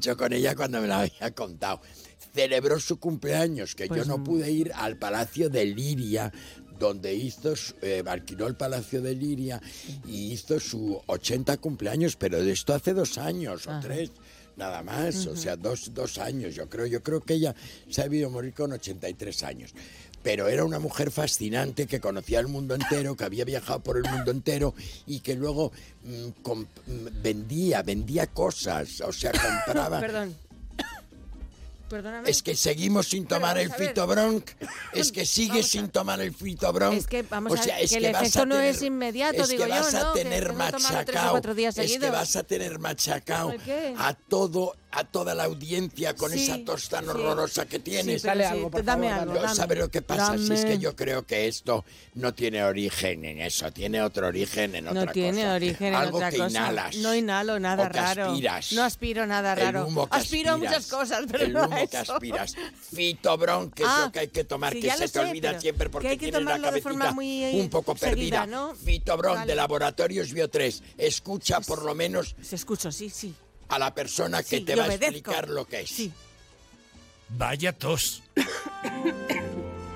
Yo con ella cuando me la había contado. Celebró su cumpleaños, que Pues, yo no mm. pude ir al Palacio de Liria, donde hizo, eh, alquiló el Palacio de Liria y hizo su 80 cumpleaños, pero de esto hace dos años o tres, nada más, o sea, dos, dos años, yo creo. Yo creo que ella se ha debido morir con 83 años. Pero era una mujer fascinante que conocía el mundo entero, que había viajado por el mundo entero y que luego mm, mm, vendía, vendía cosas, o sea, compraba... Perdón. Perdóname. Es que seguimos sin tomar Pero el a. Fitobronc. Es que sigues sin tomar el Fitobronc. Es que, vamos o a sea, ver, es que el a efecto no tener- es inmediato, es digo que yo, vas a tener machacao. Es que vas a tener machacao a todo, a toda la audiencia con Sí, esa tos tan sí. horrorosa que tienes. Sí, algo, por dame favor, algo, dame. ¿Sabes lo que pasa? Si es Dame. que yo creo que esto no tiene origen en eso, tiene otro origen en otra No tiene cosa. origen en Algo otra que cosa. inhalas. No inhalo nada o que raro. aspiras. No aspiro nada El raro. humo que aspiro a aspiras. muchas cosas, pero el no humo que eso. aspiras. Fitobron, que es Ah, lo que hay que tomar, que se te sé, olvida siempre que porque hay que tienes la cabecita muy, eh, un poco seguida, perdida. ¿no? Fitobron Vale. de Laboratorios Bio 3. Escucha por lo menos Se escucho, sí, sí. A la persona que Sí, te va a explicar lo que es. Sí. Vaya tos.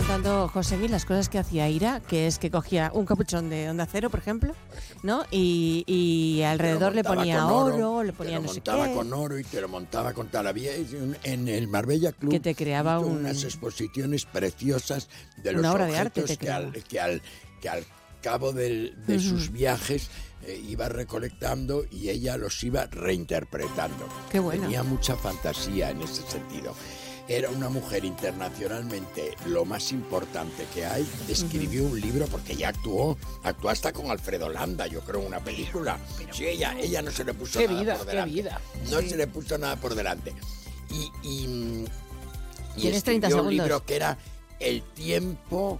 Contando, José Miguel, las cosas que hacía Ira, que es que cogía un capuchón de onda cero, por ejemplo, ¿no? Y, y alrededor le ponía con oro, le te ponía lo no sé montaba qué. con oro y te lo montaba con tal. Había un- en el Marbella Club Que te creaba un- unas exposiciones preciosas de Una los obra de arte objetos te que, al, que, al, que al cabo del- de Ujú. sus viajes eh, iba recolectando y ella los iba reinterpretando. Qué bueno. Tenía mucha fantasía en ese sentido. Era una mujer internacionalmente lo más importante que hay. Escribió un libro porque ya actuó, actuó hasta con Alfredo Landa, yo creo, en una película. Sí, ella, ella no se le puso Qué nada vida, por qué delante. vida. No Sí. se le puso nada por delante. Y, y, y Tienes 30 escribió un segundos. libro que era El tiempo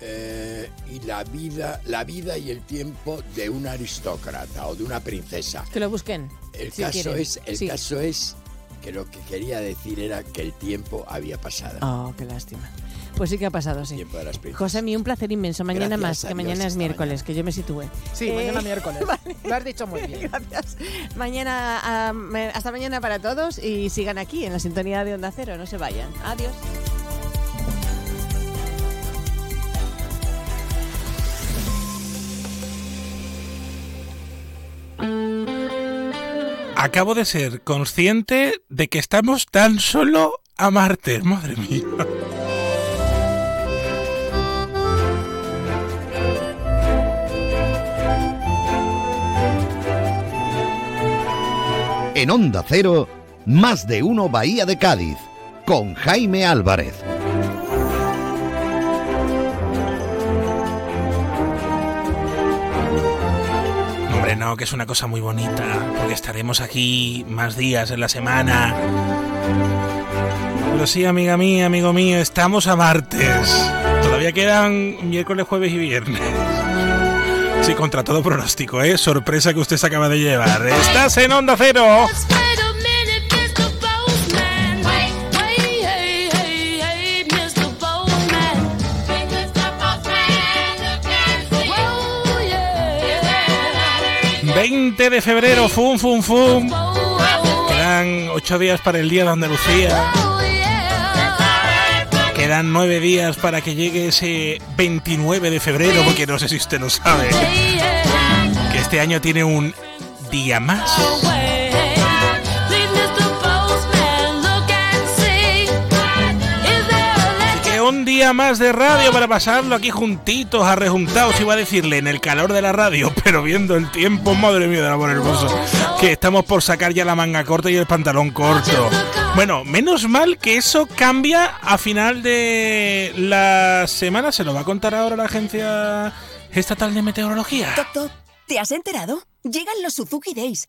eh, y la vida, la vida y el tiempo de un aristócrata o de una princesa. Que lo busquen. El si caso quieren. es, el Sí. caso es que lo que quería decir era que el tiempo había pasado. Oh, qué lástima. Pues sí que ha pasado, sí. Tiempo de las. José, mi un placer inmenso. Mañana Gracias más, que mañana es miércoles, que yo me sitúe. Sí, Eh, mañana miércoles. Lo has dicho muy bien. Gracias. Mañana, ah, hasta mañana para todos y sigan aquí en la sintonía de Onda Cero. No se vayan. Adiós. Acabo de ser consciente de que estamos tan solo a Marte. Madre mía. En Onda Cero, más de uno Bahía de Cádiz, con Jaime Álvarez. No, que es una cosa muy bonita, porque estaremos aquí más días en la semana. Pero sí, amiga mía, amigo mío, estamos a martes. Todavía quedan miércoles, jueves y viernes. Sí, contra todo pronóstico, ¿eh? Sorpresa que usted se acaba de llevar. ¡Estás en Onda Cero! ...20 de febrero, fum, fum, fum... ...quedan 8 días para el Día de Andalucía... ...quedan 9 días para que llegue ese 29 de febrero... ...porque no sé si usted lo sabe... ...que este año tiene un día más... más de radio para pasarlo aquí juntitos, arrejuntados, iba a decirle, en el calor de la radio, pero viendo el tiempo, madre mía del amor hermoso, que estamos por sacar ya la manga corta y el pantalón corto. Bueno, menos mal que eso cambia a final de la semana, se lo va a contar ahora la agencia estatal de meteorología. Toc. ¿Te has enterado? Llegan los Suzuki Days.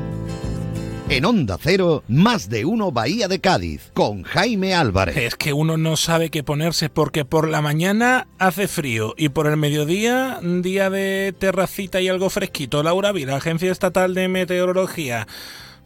En Onda Cero, más de uno Bahía de Cádiz, con Jaime Álvarez. Es que uno no sabe qué ponerse porque por la mañana hace frío y por el mediodía, día de terracita y algo fresquito. Laura Vila, Agencia Estatal de Meteorología.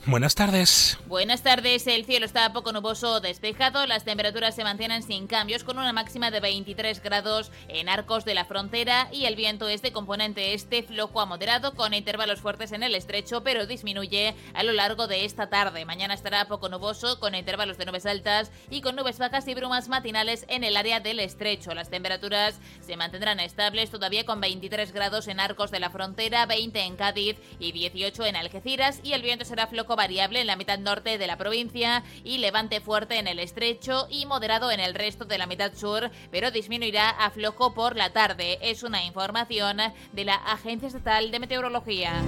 Buenas tardes. Buenas tardes. El cielo está poco nuboso o despejado. Las temperaturas se mantienen sin cambios con una máxima de 23 grados en arcos de la frontera y el viento es de componente este flojo a moderado con intervalos fuertes en el estrecho pero disminuye a lo largo de esta tarde. Mañana estará poco nuboso con intervalos de nubes altas y con nubes bajas y brumas matinales en el área del estrecho. Las temperaturas se mantendrán estables todavía con 23 grados en arcos de la frontera, 20 en Cádiz y 18 en Algeciras y el viento será flojo variable en la mitad norte de la provincia y levante fuerte en el estrecho y moderado en el resto de la mitad sur, pero disminuirá a flojo por la tarde. Es una información de la Agencia Estatal de Meteorología.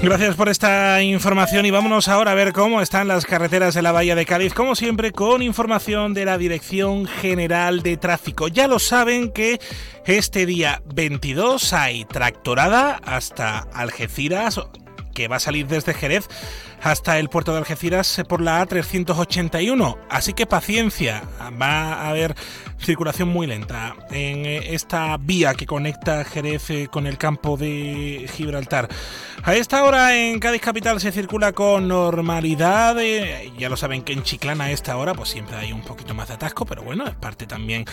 Gracias por esta información y vámonos ahora a ver cómo están las carreteras de la Bahía de Cádiz, como siempre con información de la Dirección General de Tráfico. Ya lo saben que este día 22 hay tractorada hasta Algeciras, que va a salir desde Jerez hasta el puerto de Algeciras por la A381. Así que paciencia, va a haber circulación muy lenta en eh, esta vía que conecta Jerez eh, con el campo de Gibraltar. A esta hora en Cádiz Capital se circula con normalidad. eh, ya lo saben que en Chiclana a esta hora pues siempre hay un poquito más de atasco, pero bueno, es parte también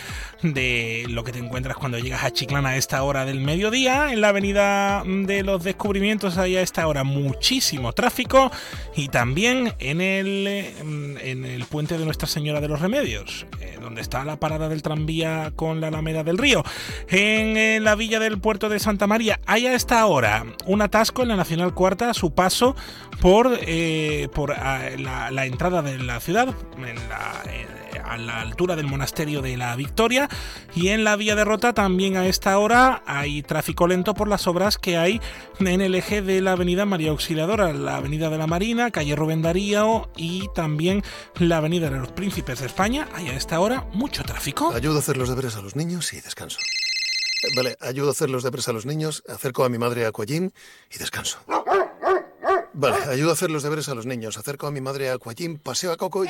de lo que te encuentras cuando llegas a Chiclana a esta hora del mediodía. En la avenida de los descubrimientos hay a esta hora muchísimo tráfico y también en el, eh, en el puente de Nuestra Señora de los Remedios, eh, donde está la parada del tranvía con la Alameda del Río. En eh, la villa del puerto de Santa María hay a esta hora un atasco en la Nacional Cuarta su paso por, eh, por ah, la, entrada de la ciudad, a la altura del monasterio de la Victoria y en la vía de Rota también a esta hora hay tráfico lento por las obras que hay en el eje de la avenida María Auxiliadora, la avenida de la Marina, calle Rubén Darío y también la avenida de los Príncipes de España. Hay a esta hora mucho tráfico. Ayudo a hacer los deberes a los niños y descanso. Eh, Vale, ayudo a hacer los deberes a los niños, acerco a mi madre a Aquajim y descanso. Vale, ayudo a hacer los deberes a los niños, acerco a mi madre a Aquajim, paseo a Coco y...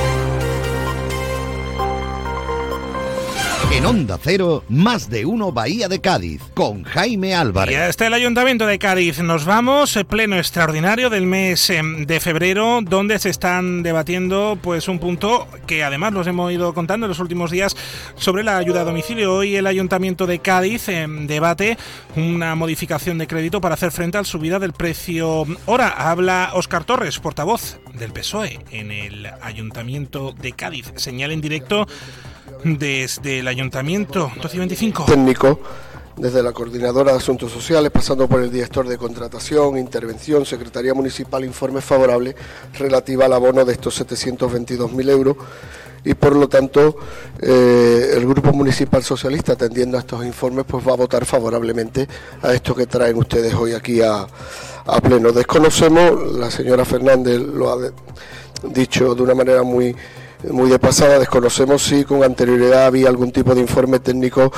En Onda Cero, más de uno Bahía de Cádiz, con Jaime Álvarez. Ya está el Ayuntamiento de Cádiz. Nos vamos, eh, pleno extraordinario del mes eh, de febrero, donde se están debatiendo pues un punto que además los hemos ido contando en los últimos días sobre la ayuda a domicilio. Hoy el Ayuntamiento de Cádiz eh, debate una modificación de crédito para hacer frente a la subida del precio. Ahora habla Óscar Torres, portavoz del PSOE en el Ayuntamiento de Cádiz. Señal en directo desde el Ayuntamiento 12 y 25. técnico, desde la Coordinadora de Asuntos Sociales, pasando por el director de Contratación, Intervención, Secretaría Municipal, informe favorable relativa al abono de estos 722.000 euros y por lo tanto eh, el Grupo Municipal Socialista, atendiendo a estos informes, pues va a votar favorablemente a esto que traen ustedes hoy aquí a, a pleno. Desconocemos, la señora Fernández lo ha dicho de una manera muy muy de pasada, desconocemos si con anterioridad había algún tipo de informe técnico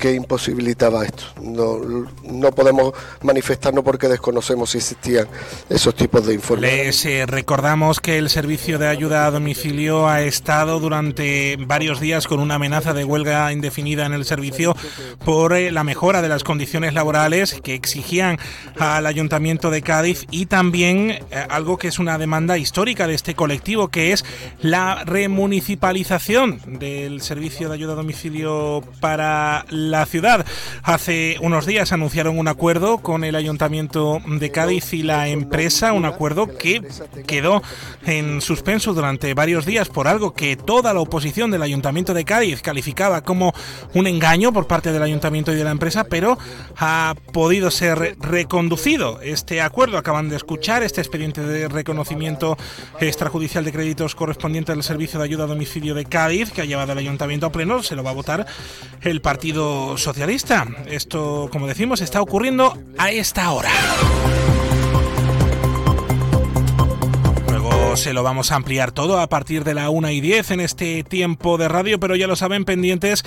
que imposibilitaba esto. No, no podemos manifestarnos porque desconocemos si existían esos tipos de informes. Les eh, recordamos que el servicio de ayuda a domicilio ha estado durante varios días con una amenaza de huelga indefinida en el servicio por eh, la mejora de las condiciones laborales que exigían al Ayuntamiento de Cádiz y también eh, algo que es una demanda histórica de este colectivo, que es la remunicipalización del servicio de ayuda a domicilio para la ciudad. Hace unos días anunciaron un acuerdo con el Ayuntamiento de Cádiz y la empresa, un acuerdo que quedó en suspenso durante varios días por algo que toda la oposición del Ayuntamiento de Cádiz calificaba como un engaño por parte del Ayuntamiento y de la empresa, pero ha podido ser reconducido este acuerdo. Acaban de escuchar este expediente de reconocimiento extrajudicial de créditos correspondiente al Servicio de Ayuda a Domicilio de Cádiz, que ha llevado el Ayuntamiento a pleno, se lo va a votar el Partido Socialista. Esto, como decimos, está ocurriendo a esta hora. se lo vamos a ampliar todo a partir de la 1 y 10 en este tiempo de radio, pero ya lo saben pendientes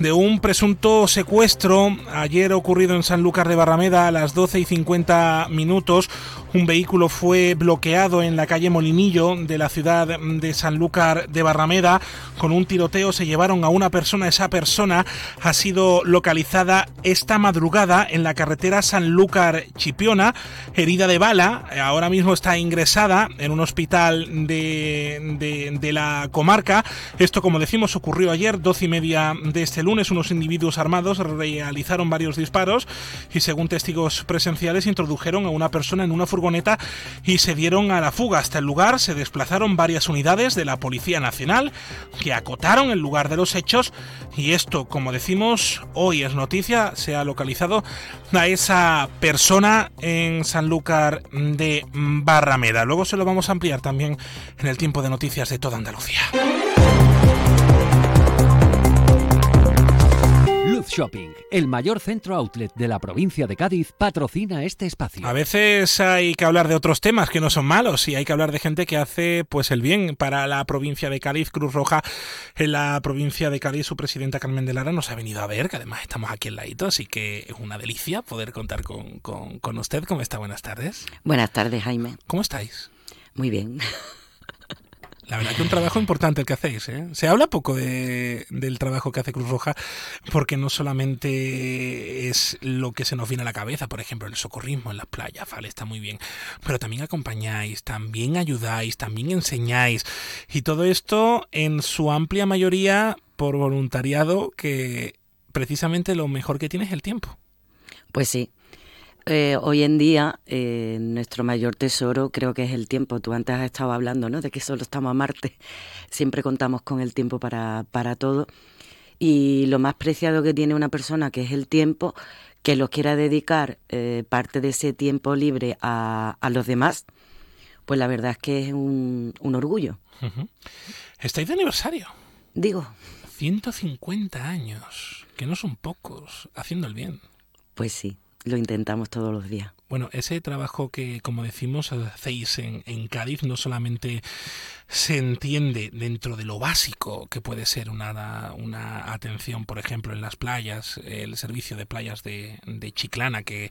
de un presunto secuestro ayer ocurrido en Sanlúcar de Barrameda a las 12 y 50 minutos. Un vehículo fue bloqueado en la calle Molinillo de la ciudad de Sanlúcar de Barrameda. Con un tiroteo se llevaron a una persona. Esa persona ha sido localizada esta madrugada en la carretera Sanlúcar Chipiona, herida de bala. Ahora mismo está ingresada en un hospital de, de, la comarca. Esto, como decimos, ocurrió ayer, 12 y media de este lunes. Unos individuos armados realizaron varios disparos y, según testigos presenciales, introdujeron a una persona en una furgoneta y se dieron a la fuga. Hasta el lugar se desplazaron varias unidades de la Policía Nacional que acotaron el lugar de los hechos y esto, como decimos, hoy es noticia, se ha localizado a esa persona en Sanlúcar de Barrameda. Luego se lo vamos a ampliar también en el tiempo de noticias de toda Andalucía. Shopping, el mayor centro outlet de la provincia de Cádiz, patrocina este espacio. A veces hay que hablar de otros temas que no son malos y hay que hablar de gente que hace pues el bien para la provincia de Cádiz. Cruz Roja en la provincia de Cádiz, su presidenta Carmen de Lara nos ha venido a ver, que además estamos aquí en ladito, así que es una delicia poder contar con, con usted. ¿Cómo está? Buenas tardes. Buenas tardes, Jaime. ¿Cómo estáis? Muy bien. La verdad que un trabajo importante el que hacéis. ¿eh? Se habla poco de, del trabajo que hace Cruz Roja porque no solamente es lo que se nos viene a la cabeza, por ejemplo, el socorrismo en las playas, vale, está muy bien, pero también acompañáis, también ayudáis, también enseñáis y todo esto en su amplia mayoría por voluntariado que precisamente lo mejor que tiene es el tiempo. Pues sí, eh, hoy en día eh, nuestro mayor tesoro creo que es el tiempo. Tú antes has estado hablando ¿no? de que solo estamos a Marte. Siempre contamos con el tiempo para, para todo. Y lo más preciado que tiene una persona, que es el tiempo, que lo quiera dedicar eh, parte de ese tiempo libre a, a, los demás, pues la verdad es que es un, un orgullo. ¿Estáis de aniversario? Digo. 150 años, que no son pocos, haciendo el bien. Pues sí lo intentamos todos los días. Bueno, ese trabajo que, como decimos, hacéis en, Cádiz no solamente se entiende dentro de lo básico que puede ser una, una atención, por ejemplo, en las playas, el servicio de playas de, de, Chiclana que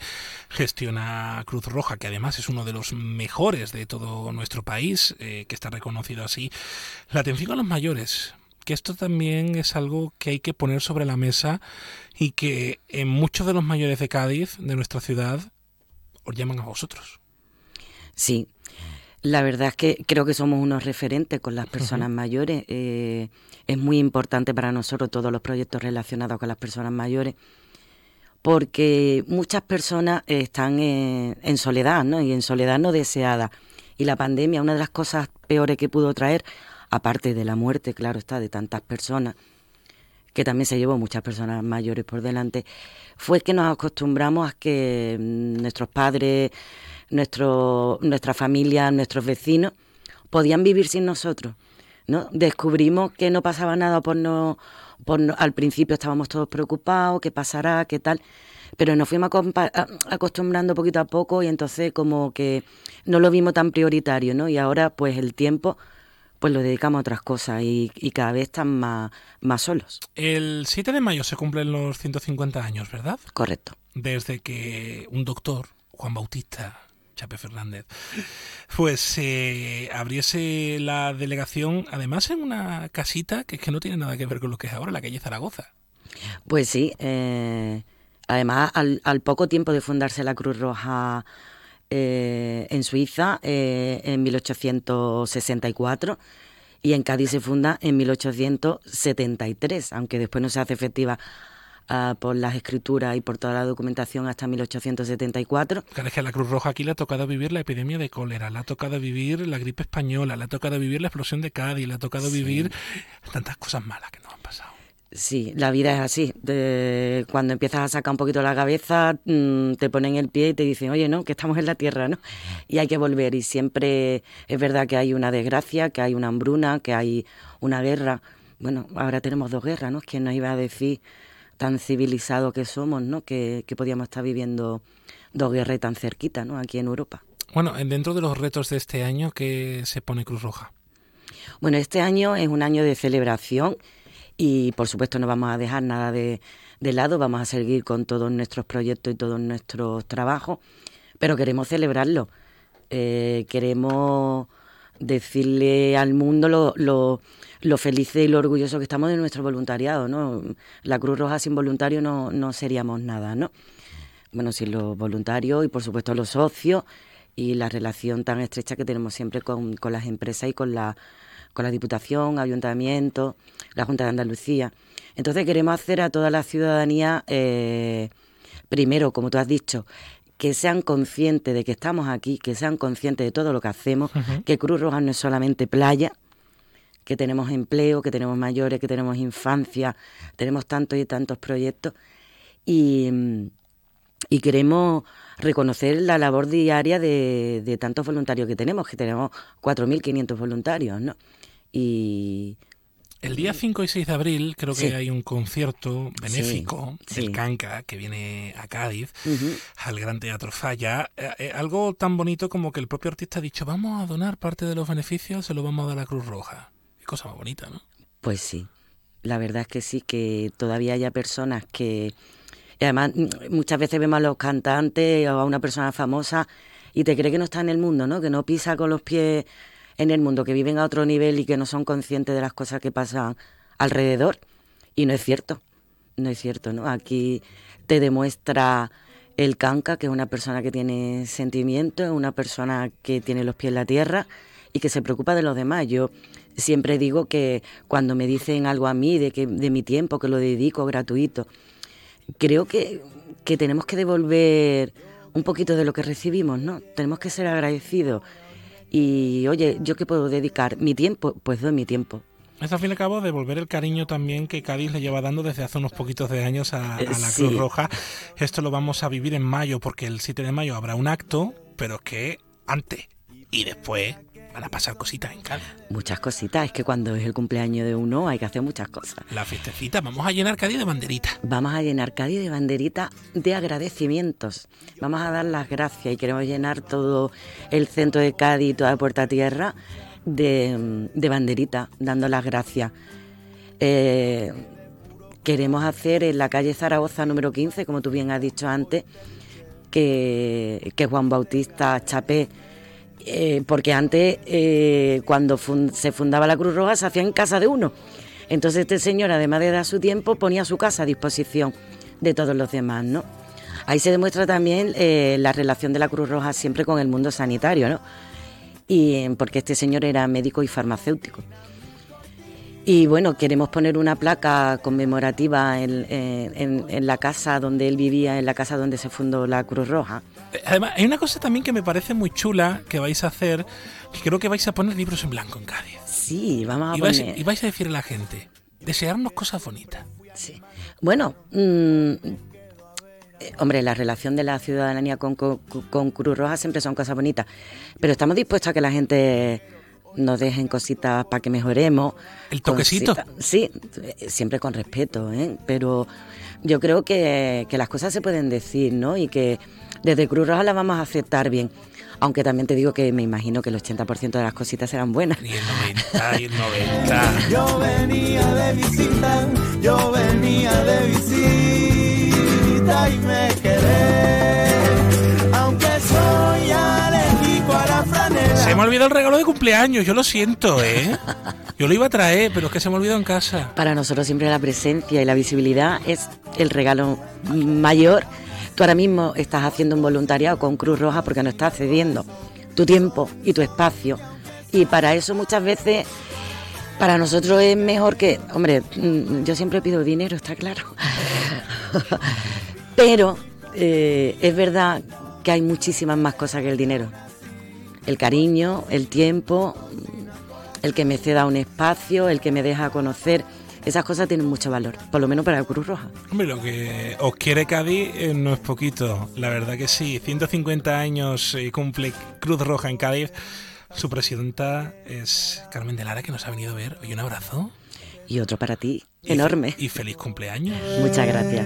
gestiona Cruz Roja, que además es uno de los mejores de todo nuestro país, eh, que está reconocido así. La atención a los mayores, que esto también es algo que hay que poner sobre la mesa y que en muchos de los mayores de Cádiz, de nuestra ciudad, os llaman a vosotros. Sí, la verdad es que creo que somos unos referentes con las personas mayores. Eh, es muy importante para nosotros todos los proyectos relacionados con las personas mayores porque muchas personas están en, en soledad, ¿no? Y en soledad no deseada. Y la pandemia, una de las cosas peores que pudo traer aparte de la muerte, claro está, de tantas personas, que también se llevó muchas personas mayores por delante, fue que nos acostumbramos a que mm, nuestros padres, nuestro, nuestra familia, nuestros vecinos podían vivir sin nosotros. ¿no? Descubrimos que no pasaba nada por no, por al principio estábamos todos preocupados, qué pasará, qué tal, pero nos fuimos acostumbrando poquito a poco y entonces como que no lo vimos tan prioritario, ¿no? Y ahora pues el tiempo pues lo dedicamos a otras cosas y, y cada vez están más, más solos. El 7 de mayo se cumplen los 150 años, ¿verdad? Correcto. Desde que un doctor, Juan Bautista Chape Fernández, pues eh, abriese la delegación, además en una casita que es que no tiene nada que ver con lo que es ahora, la calle Zaragoza. Pues sí, eh, además al, al poco tiempo de fundarse la Cruz Roja eh, en Suiza eh, en 1864 y en Cádiz se funda en 1873, aunque después no se hace efectiva ah, por las escrituras y por toda la documentación hasta 1874. Claro, es que a la Cruz Roja aquí le ha tocado vivir la epidemia de cólera, le ha tocado vivir la gripe española, le ha tocado vivir la explosión de Cádiz, le ha tocado Sí. vivir tantas cosas malas que nos han pasado. Sí, la vida es así. De- cuando empiezas a sacar un poquito la cabeza, mm, te ponen el pie y te dicen, oye, no, que estamos en la tierra, ¿no? Y hay que volver. Y siempre es verdad que hay una desgracia, que hay una hambruna, que hay una guerra. Bueno, ahora tenemos dos guerras, ¿no? ¿Quién nos iba a decir tan civilizado que somos, ¿no? Que, que podíamos estar viviendo dos guerras tan cerquita, ¿no? Aquí en Europa. Bueno, en- dentro de los retos de este año, ¿qué se pone Cruz Roja? Bueno, este año es un año de celebración y por supuesto no vamos a dejar nada de, lado, vamos a seguir con todos nuestros proyectos y todos nuestros trabajos, pero queremos celebrarlo. Eh, queremos decirle al mundo lo, lo, lo felices y lo orgulloso que estamos de nuestro voluntariado, ¿no? La Cruz Roja sin voluntarios no, no seríamos nada, ¿no? Bueno, sin los voluntarios y por supuesto los socios y la relación tan estrecha que tenemos siempre con, con las empresas y con la, con la Diputación, Ayuntamiento, la Junta de Andalucía. Entonces queremos hacer a toda la ciudadanía, eh, primero, como tú has dicho, que sean conscientes de que estamos aquí, que sean conscientes de todo lo que hacemos, que Cruz Roja no es solamente playa, que tenemos empleo, que tenemos mayores, que tenemos infancia, tenemos tantos y tantos proyectos y, y queremos reconocer la labor diaria de, de tantos voluntarios que tenemos, que tenemos 4.500 voluntarios, ¿no? Y El día 5 y 6 de abril creo que Sí. hay un concierto benéfico Sí, del. Canca que viene a Cádiz, al Gran Teatro Falla. Eh, eh, algo tan bonito como que el propio artista ha dicho, vamos a donar parte de los beneficios, se lo vamos a dar a la Cruz Roja. Qué cosa más bonita, ¿no? Pues sí, la verdad es que sí, que todavía haya personas que... y además, mm, muchas veces vemos a los cantantes o a una persona famosa y te cree que no está en el mundo, ¿no? Que no pisa con los pies en el mundo, que viven a otro nivel y que no son conscientes de las cosas que pasan alrededor. Y no es cierto, no es cierto, ¿no? Aquí te demuestra el canca, que es una persona que tiene sentimientos, una persona que tiene los pies en la tierra y que se preocupa de los demás. Yo siempre digo que cuando me dicen algo a mí de que de mi tiempo que lo dedico gratuito, creo que, que tenemos que devolver un poquito de lo que recibimos, ¿no? Tenemos que ser agradecidos. Y oye, ¿yo qué puedo dedicar? ¿Mi tiempo? Pues doy mi tiempo. Es al fin y al cabo devolver el cariño también que Cádiz le lleva dando desde hace unos poquitos de años a, a Eh, la sí. Cruz Roja. Esto lo vamos a vivir en mayo porque el 7 de mayo habrá un acto, pero que antes y después van a pasar cositas en Cádiz. Muchas cositas. Es que cuando es el cumpleaños de uno hay que hacer muchas cosas. La fiestecita, vamos a llenar Cádiz de banderitas. Vamos a llenar Cádiz de banderitas de agradecimientos. Vamos a dar las gracias y queremos llenar todo el centro de Cádiz y toda Puerta Tierra de, de banderitas, dando las gracias. Eh, queremos hacer en la calle Zaragoza número 15, como tú bien has dicho antes, que, que Juan Bautista Chapé, eh, porque antes eh, cuando se fundaba la Cruz Roja se hacía en casa de uno. Entonces este señor, además de dar su tiempo, ponía su casa a disposición de todos los demás, ¿no? Ahí se demuestra también eh, la relación de la Cruz Roja siempre con el mundo sanitario, ¿no? Y porque este señor era médico y farmacéutico. Y bueno, queremos poner una placa conmemorativa en, en- la casa donde él vivía, en la casa donde se fundó la Cruz Roja. Eh, Además, hay una cosa también que me parece muy chula que vais a hacer, que creo que vais a poner libros en blanco en Cádiz. Sí, vamos a Y vais, poner... y vais a decir a la gente, desearnos cosas bonitas. Sí. Bueno, mm, eh, hombre, la relación de la ciudadanía con, con- con Cruz Roja siempre son cosas bonitas, pero estamos dispuestos a que la gente nos dejen cositas para que mejoremos. El toquecito. Cositas- Sí, eh, siempre con respeto, ¿eh? pero yo creo que, que las cosas se pueden decir, ¿no? Y que desde Cruz Roja las vamos a aceptar bien. Aunque también te digo que me imagino que el 80% de las cositas serán buenas. Y el 90, y el 90. Yo venía de visita, yo venía de visita y me quedé. Aunque soy alérgico a la franela. Se me ha olvidado el regalo de cumpleaños, yo lo siento, ¿eh? Yo lo iba a traer, pero es que se me olvidó en casa. Para nosotros siempre la presencia y la visibilidad es el regalo mayor. Tú ahora mismo estás haciendo un voluntariado con Cruz Roja porque nos estás cediendo tu tiempo y tu espacio. Y para eso muchas veces, para nosotros es mejor que, hombre, mm, yo siempre pido dinero, está claro. Pero eh, es verdad que hay muchísimas más cosas que el dinero. El cariño, el tiempo, el que me ceda un espacio, el que me deja conocer. Esas cosas tienen mucho valor, por lo menos para la Cruz Roja. Hombre, lo que os quiere Cádiz eh, no es poquito, la verdad que sí. 150 años y cumple Cruz Roja en Cádiz. Su presidenta es Carmen de Lara, que nos ha venido a ver. Hoy un abrazo. Y otro para ti, Y enorme. Y feliz cumpleaños. Muchas gracias.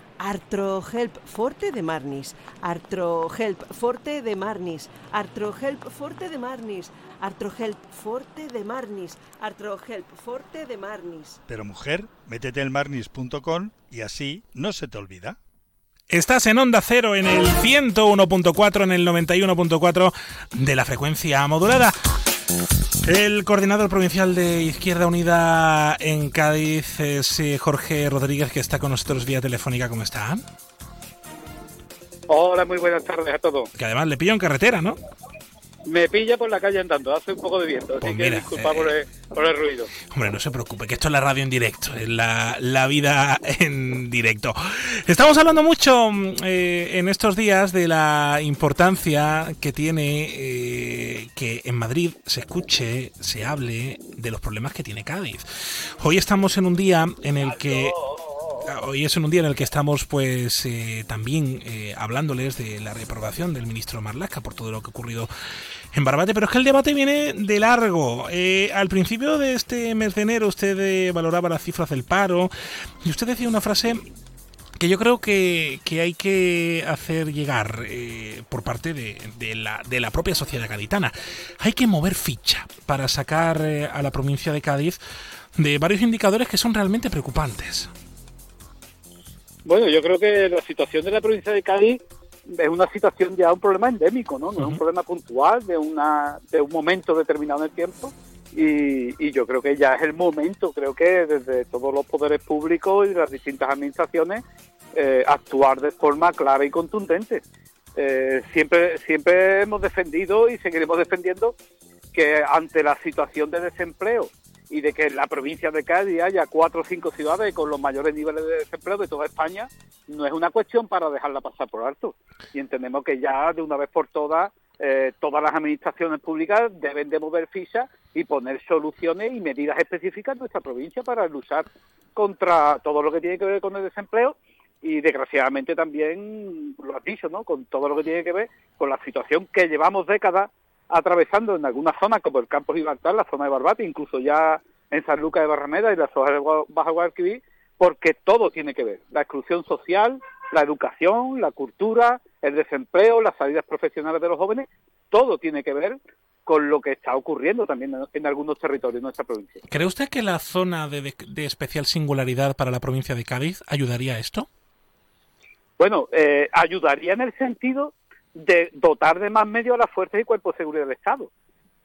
Artrohelp Forte de Marnis. Artrohelp Forte de Marnis. Artrohelp Forte de Marnis. Artrohelp Forte de Marnis. Artrohelp Forte de Marnis. Pero mujer, métete en marnis.com y así no se te olvida. Estás en Onda Cero en el 101.4, en el 91.4 de la frecuencia modulada. El coordinador provincial de Izquierda Unida en Cádiz es eh, Jorge Rodríguez, que está con nosotros vía telefónica. ¿Cómo está? Hola, muy buenas tardes a todos. Que además le pillo en carretera, ¿no? Me pilla por la calle andando, hace un poco de viento, Pues así que disculpa eh, por, el, por el ruido. Hombre, no se preocupe, que esto es la radio en directo, es la, la vida en directo. Estamos hablando mucho eh, en estos días de la importancia que tiene eh, que en Madrid se escuche, se hable de los problemas que tiene Cádiz. Hoy estamos en un día en el que Hoy es un día en el que estamos pues eh, también eh, hablándoles de la reprobación del ministro Marlaska por todo lo que ha ocurrido en Barbate, pero es que el debate viene de largo. Eh, al principio de este mes de enero usted eh, valoraba las cifras del paro y usted decía una frase que yo creo que, que hay que hacer llegar por parte de, la, de la propia sociedad gaditana. Hay que mover ficha para sacar a la provincia de Cádiz de varios indicadores que son realmente preocupantes. Bueno, yo creo que la situación de la provincia de Cádiz es una situación ya un problema endémico, ¿no? No es un problema puntual de una de un momento determinado en el tiempo. Y, y yo creo que ya es el momento, creo que desde todos los poderes públicos y las distintas administraciones, eh, actuar de forma clara y contundente. Eh, siempre, siempre hemos defendido y seguiremos defendiendo que ante la situación de desempleo y de que en la provincia de Cádiz haya cuatro o cinco ciudades con los mayores niveles de desempleo de toda España, no es una cuestión para dejarla pasar por alto. Y entendemos que ya de una vez por todas, eh, todas las administraciones públicas deben de mover fichas y poner soluciones y medidas específicas en nuestra provincia para luchar contra todo lo que tiene que ver con el desempleo y desgraciadamente también, lo has dicho, ¿no? con todo lo que tiene que ver con la situación que llevamos décadas atravesando en algunas zonas como el Campo Gibraltar, la zona de Barbate, incluso ya en San Lucas de Barrameda y la zona de Baja Guadalquivir, porque todo tiene que ver. La exclusión social, la educación, la cultura, el desempleo, las salidas profesionales de los jóvenes, todo tiene que ver con lo que está ocurriendo también en- algunos territorios de nuestra provincia. ¿Cree usted que la zona de, de- de especial singularidad para la provincia de Cádiz ayudaría a esto? Bueno, eh, ayudaría en el sentido de dotar de más medios a las fuerzas y cuerpos de seguridad del Estado.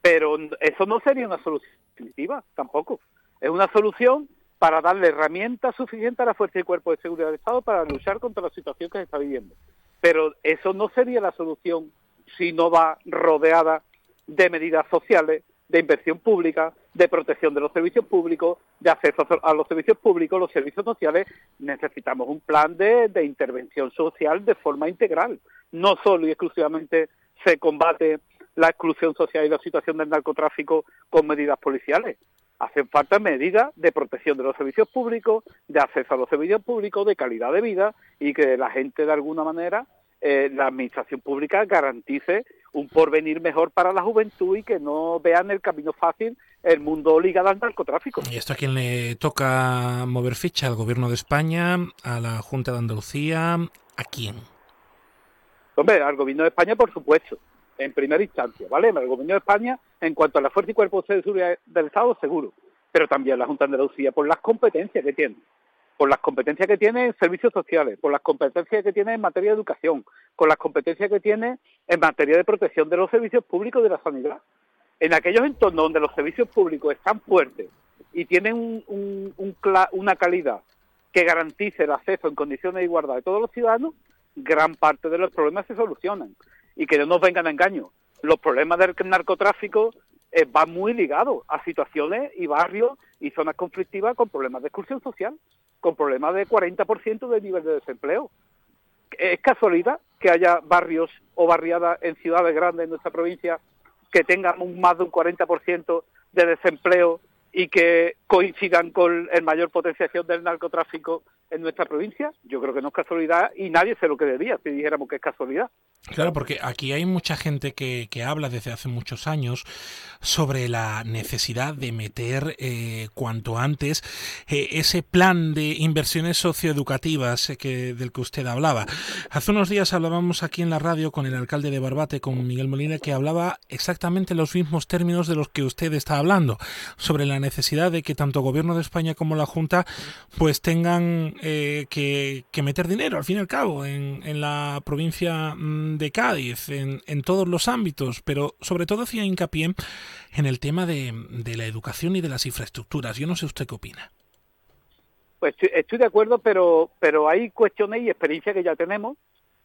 Pero eso no sería una solución definitiva, tampoco. Es una solución para darle herramientas suficientes a las fuerzas y cuerpos de seguridad del Estado para luchar contra la situación que se está viviendo. Pero eso no sería la solución si no va rodeada de medidas sociales, de inversión pública, de protección de los servicios públicos, de acceso a los servicios públicos, los servicios sociales. Necesitamos un plan de, de intervención social de forma integral. No solo y exclusivamente se combate la exclusión social y la situación del narcotráfico con medidas policiales. Hacen falta medidas de protección de los servicios públicos, de acceso a los servicios públicos, de calidad de vida y que la gente de alguna manera, eh, la administración pública garantice un porvenir mejor para la juventud y que no vean el camino fácil el mundo ligado al narcotráfico. ¿Y esto a quién le toca mover ficha? ¿Al gobierno de España? ¿A la Junta de Andalucía? ¿A quién? Hombre, al gobierno de España, por supuesto, en primera instancia, ¿vale? Al gobierno de España, en cuanto a la fuerza y cuerpo de seguridad del Estado, seguro, pero también la Junta de Andalucía, por las competencias que tiene, por las competencias que tiene en servicios sociales, por las competencias que tiene en materia de educación, con las competencias que tiene en materia de protección de los servicios públicos de la sanidad. En aquellos entornos donde los servicios públicos están fuertes y tienen un- una calidad que garantice el acceso en condiciones de igualdad de todos los ciudadanos, gran parte de los problemas se solucionan. Y que no nos vengan a engaño. Los problemas del narcotráfico eh, van muy ligados a situaciones y barrios y zonas conflictivas con problemas de exclusión social, con problemas de 40% de nivel de desempleo. ¿Es casualidad que haya barrios o barriadas en ciudades grandes en nuestra provincia que tengan un más de un 40% de desempleo y que coincidan con el mayor potenciación del narcotráfico en nuestra provincia? Yo creo que no es casualidad y nadie se lo creería si dijéramos que es casualidad. Claro, porque aquí hay mucha gente que, que habla desde hace muchos años sobre la necesidad de meter eh, cuanto antes eh, ese plan de inversiones socioeducativas eh, que, del que usted hablaba. Hace unos días hablábamos aquí en la radio con el alcalde de Barbate, con Miguel Molina, que hablaba exactamente en los mismos términos de los que usted está hablando, sobre la necesidad de que tanto Gobierno de España como la Junta pues tengan eh, que, meter dinero, al fin y al cabo, en, en la provincia mm, de Cádiz, en, en todos los ámbitos, pero sobre todo hacía hincapié en el tema de, de la educación y de las infraestructuras. Yo no sé usted qué opina. Pues estoy, estoy de acuerdo, pero, pero hay cuestiones y experiencias que ya tenemos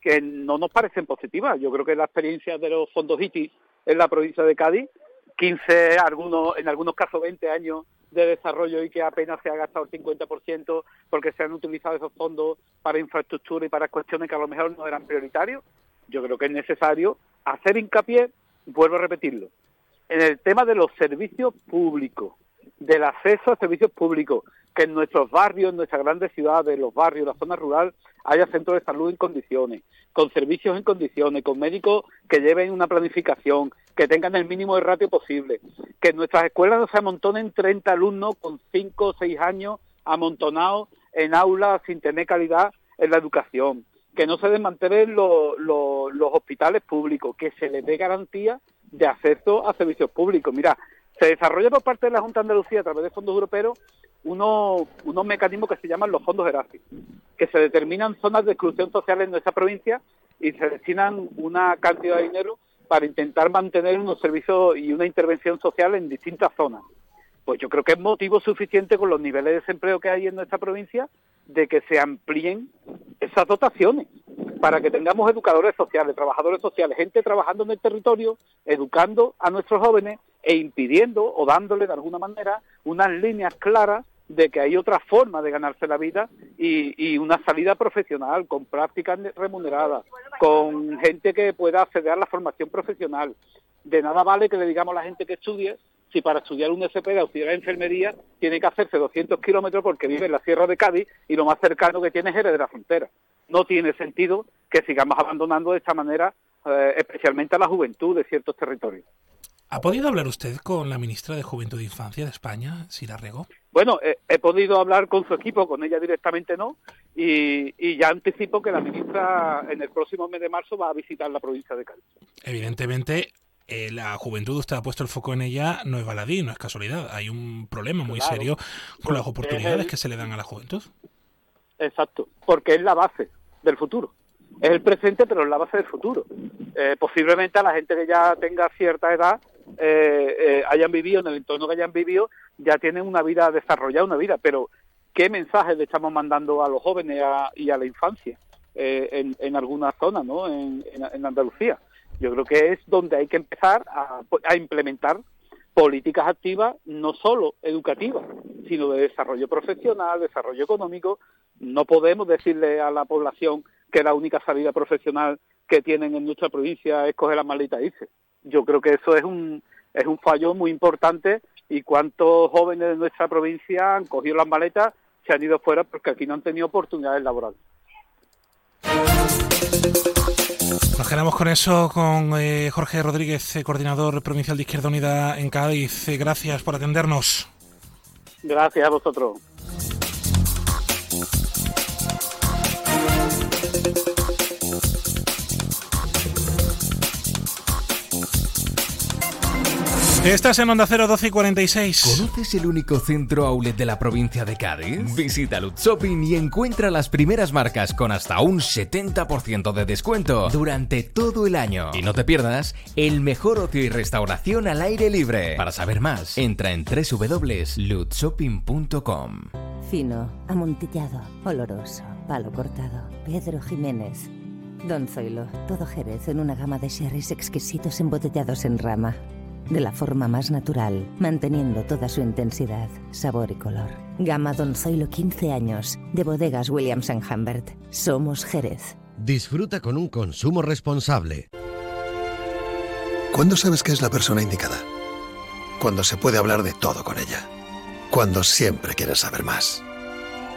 que no nos parecen positivas. Yo creo que la experiencia de los fondos ITI en la provincia de Cádiz, 15, algunos, en algunos casos 20 años de desarrollo y que apenas se ha gastado el 50% porque se han utilizado esos fondos para infraestructura y para cuestiones que a lo mejor no eran prioritarios. Yo creo que es necesario hacer hincapié, vuelvo a repetirlo, en el tema de los servicios públicos, del acceso a servicios públicos, que en nuestros barrios, en nuestras grandes ciudades, los barrios, la zona rural, haya centros de salud en condiciones, con servicios en condiciones, con médicos que lleven una planificación, que tengan el mínimo de ratio posible, que en nuestras escuelas no se amontonen 30 alumnos con 5 o 6 años amontonados en aulas sin tener calidad en la educación, que no se desmantelen los, los, hospitales públicos, que se les dé garantía de acceso a servicios públicos. Mira, se desarrolla por parte de la Junta de Andalucía a través de fondos europeos unos, unos mecanismos que se llaman los fondos Erasmus, que se determinan zonas de exclusión social en nuestra provincia y se destinan una cantidad de dinero para intentar mantener unos servicios y una intervención social en distintas zonas. Pues yo creo que es motivo suficiente con los niveles de desempleo que hay en nuestra provincia de que se amplíen esas dotaciones para que tengamos educadores sociales, trabajadores sociales, gente trabajando en el territorio, educando a nuestros jóvenes e impidiendo o dándole de alguna manera unas líneas claras de que hay otra forma de ganarse la vida y, una salida profesional con prácticas remuneradas, con gente que pueda acceder a la formación profesional. De nada vale que le digamos a la gente que estudie si para estudiar un SP de auxiliar de enfermería tiene que hacerse 200 kilómetros porque vive en la Sierra de Cádiz y lo más cercano que tiene es de la Frontera. No tiene sentido que sigamos abandonando de esta manera eh, especialmente a la juventud de ciertos territorios. ¿Ha podido hablar usted con la ministra de Juventud e Infancia de España, Sira Rego? Bueno, eh, he podido hablar con su equipo, con ella directamente no, y, y, ya anticipo que la ministra en el próximo mes de marzo va a visitar la provincia de Cádiz. Evidentemente, eh, la juventud, usted ha puesto el foco en ella, no es baladí, no es casualidad. Hay un problema muy Claro. serio con las oportunidades el- que se le dan a la juventud. Exacto, porque es la base del futuro. Es el presente, pero es la base del futuro. Eh, posiblemente a la gente que ya tenga cierta edad, eh, eh, hayan vivido en el entorno que hayan vivido, ya tienen una vida desarrollada, una vida. Pero, ¿qué mensajes le estamos mandando a los jóvenes y a la infancia eh, en, en algunas zonas, ¿no? En, en- Andalucía. Yo creo que es donde hay que empezar a, a implementar políticas activas no solo educativas, sino de desarrollo profesional, desarrollo económico. No podemos decirle a la población que la única salida profesional que tienen en nuestra provincia es coger la maleta e irse. Yo creo que eso es un, es un fallo muy importante y cuántos jóvenes de nuestra provincia han cogido las maletas, se han ido fuera porque aquí no han tenido oportunidades laborales. Nos quedamos con eso con eh, Jorge Rodríguez, eh, coordinador provincial de Izquierda Unida en Cádiz. Eh, gracias por atendernos. Gracias a vosotros. Estás en Onda 0, 12 y 46. ¿Conoces el único centro outlet de la provincia de Cádiz? Visita Lutz Shopping y encuentra las primeras marcas con hasta un 70% de descuento durante todo el año. Y no te pierdas el mejor ocio y restauración al aire libre. Para saber más, entra en www.lutzshopping.com. Fino, amontillado, oloroso, palo cortado. Pedro Jiménez. Don Zoilo, todo Jerez en una gama de sherries exquisitos embotellados en rama. De la forma más natural, manteniendo toda su intensidad, sabor y color. Gama Don Zoilo 15 años, de bodegas Williams ⁇ Humbert. Somos Jerez. Disfruta con un consumo responsable. ¿Cuándo sabes que es la persona indicada? Cuando se puede hablar de todo con ella. Cuando siempre quieres saber más.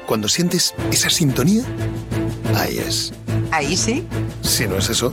Cuando sientes esa sintonía, ahí es. Ahí sí. Si no es eso,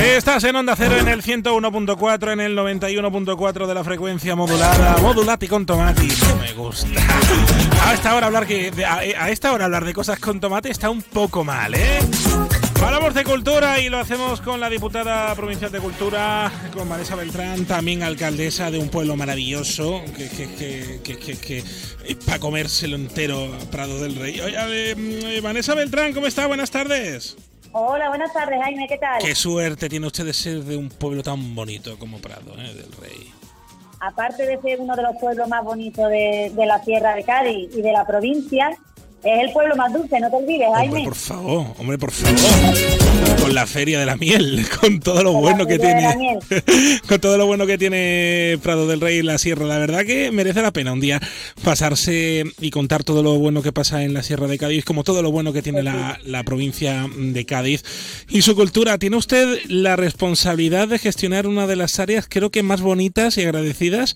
Estás en Onda Cero en el 101.4, en el 91.4 de la frecuencia modulada, modulati con tomate. No me gusta. A esta hora hablar que de- a, esta hora hablar de cosas con tomate está un poco mal, ¿eh? Hablamos de cultura y lo hacemos con la diputada provincial de Cultura, con Vanessa Beltrán, también alcaldesa de un pueblo maravilloso, que, que, que, que, que- para comérselo entero Prado del Rey. Oye, eh, mm, Vanessa Beltrán, ¿cómo está? Buenas tardes. Hola, buenas tardes, Jaime, ¿qué tal? Qué suerte tiene usted de ser de un pueblo tan bonito como Prado, ¿eh? del Rey. Aparte de ser uno de los pueblos más bonitos de, de la Sierra de Cádiz y de la provincia, es el pueblo más dulce, no te olvides, Hombre, Jaime. por favor, hombre, por favor. Con la feria de la miel, con todo lo bueno que tiene. con todo lo bueno que tiene Prado del Rey y la Sierra. La verdad que merece la pena un día pasarse y contar todo lo bueno que pasa en la Sierra de Cádiz, como todo lo bueno que tiene la, la provincia de Cádiz y su cultura. Tiene usted la responsabilidad de gestionar una de las áreas, creo que más bonitas y agradecidas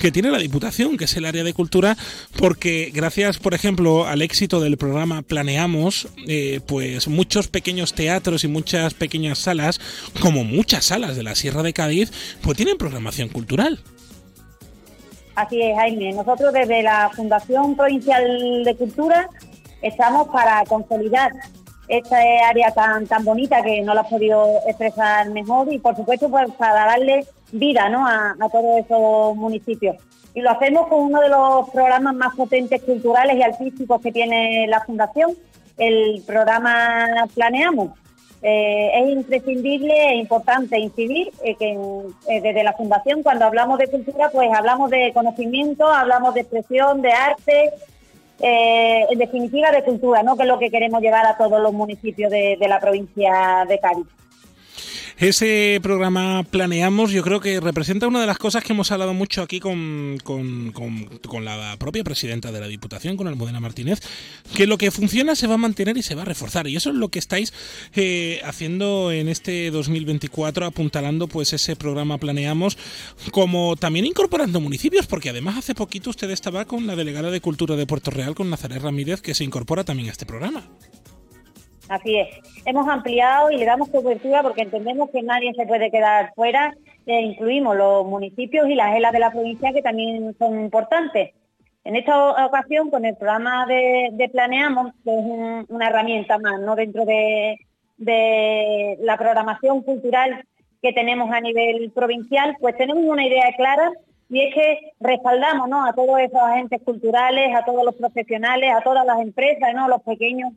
que tiene la Diputación, que es el área de cultura, porque gracias, por ejemplo, al éxito del programa Planeamos, eh, pues muchos pequeños teatros y muchas pequeñas salas, como muchas salas de la Sierra de Cádiz, pues tienen programación cultural. Así es, Jaime. Nosotros desde la Fundación Provincial de Cultura estamos para consolidar esta área tan tan bonita que no la has podido expresar mejor y por supuesto pues, para darle vida ¿no? a, a todos esos municipios. Y lo hacemos con uno de los programas más potentes culturales y artísticos que tiene la Fundación, el programa Planeamos. Eh, es imprescindible e importante incidir eh, que eh, desde la Fundación cuando hablamos de cultura pues hablamos de conocimiento, hablamos de expresión, de arte, en definitiva de cultura, ¿no? que es lo que queremos llevar a todos los municipios de, de la provincia de Cádiz. Ese programa Planeamos, yo creo que representa una de las cosas que hemos hablado mucho aquí con, con- con- la propia presidenta de la Diputación, con Almudena Martínez, que lo que funciona se va a mantener y se va a reforzar. Y eso es lo que estáis eh, haciendo en este 2024, apuntalando pues ese programa Planeamos, como también incorporando municipios, porque además hace poquito usted estaba con la delegada de Cultura de Puerto Real, con Nazaret Ramírez, que se incorpora también a este programa. Así es. Hemos ampliado y le damos cobertura porque entendemos que nadie se puede quedar fuera. Eh, incluimos los municipios y las ELAs de la provincia que también son importantes. En esta ocasión, con el programa de, Planeamos, que es un- una herramienta más ¿no? dentro de, de la programación cultural que tenemos a nivel provincial, pues tenemos una idea clara y es que respaldamos ¿no? a todos esos agentes culturales, a todos los profesionales, a todas las empresas, ¿no? los pequeños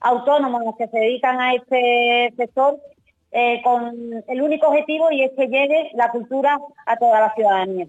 autónomos que se dedican a este sector eh, con el único objetivo y es que llegue la cultura a toda la ciudadanía.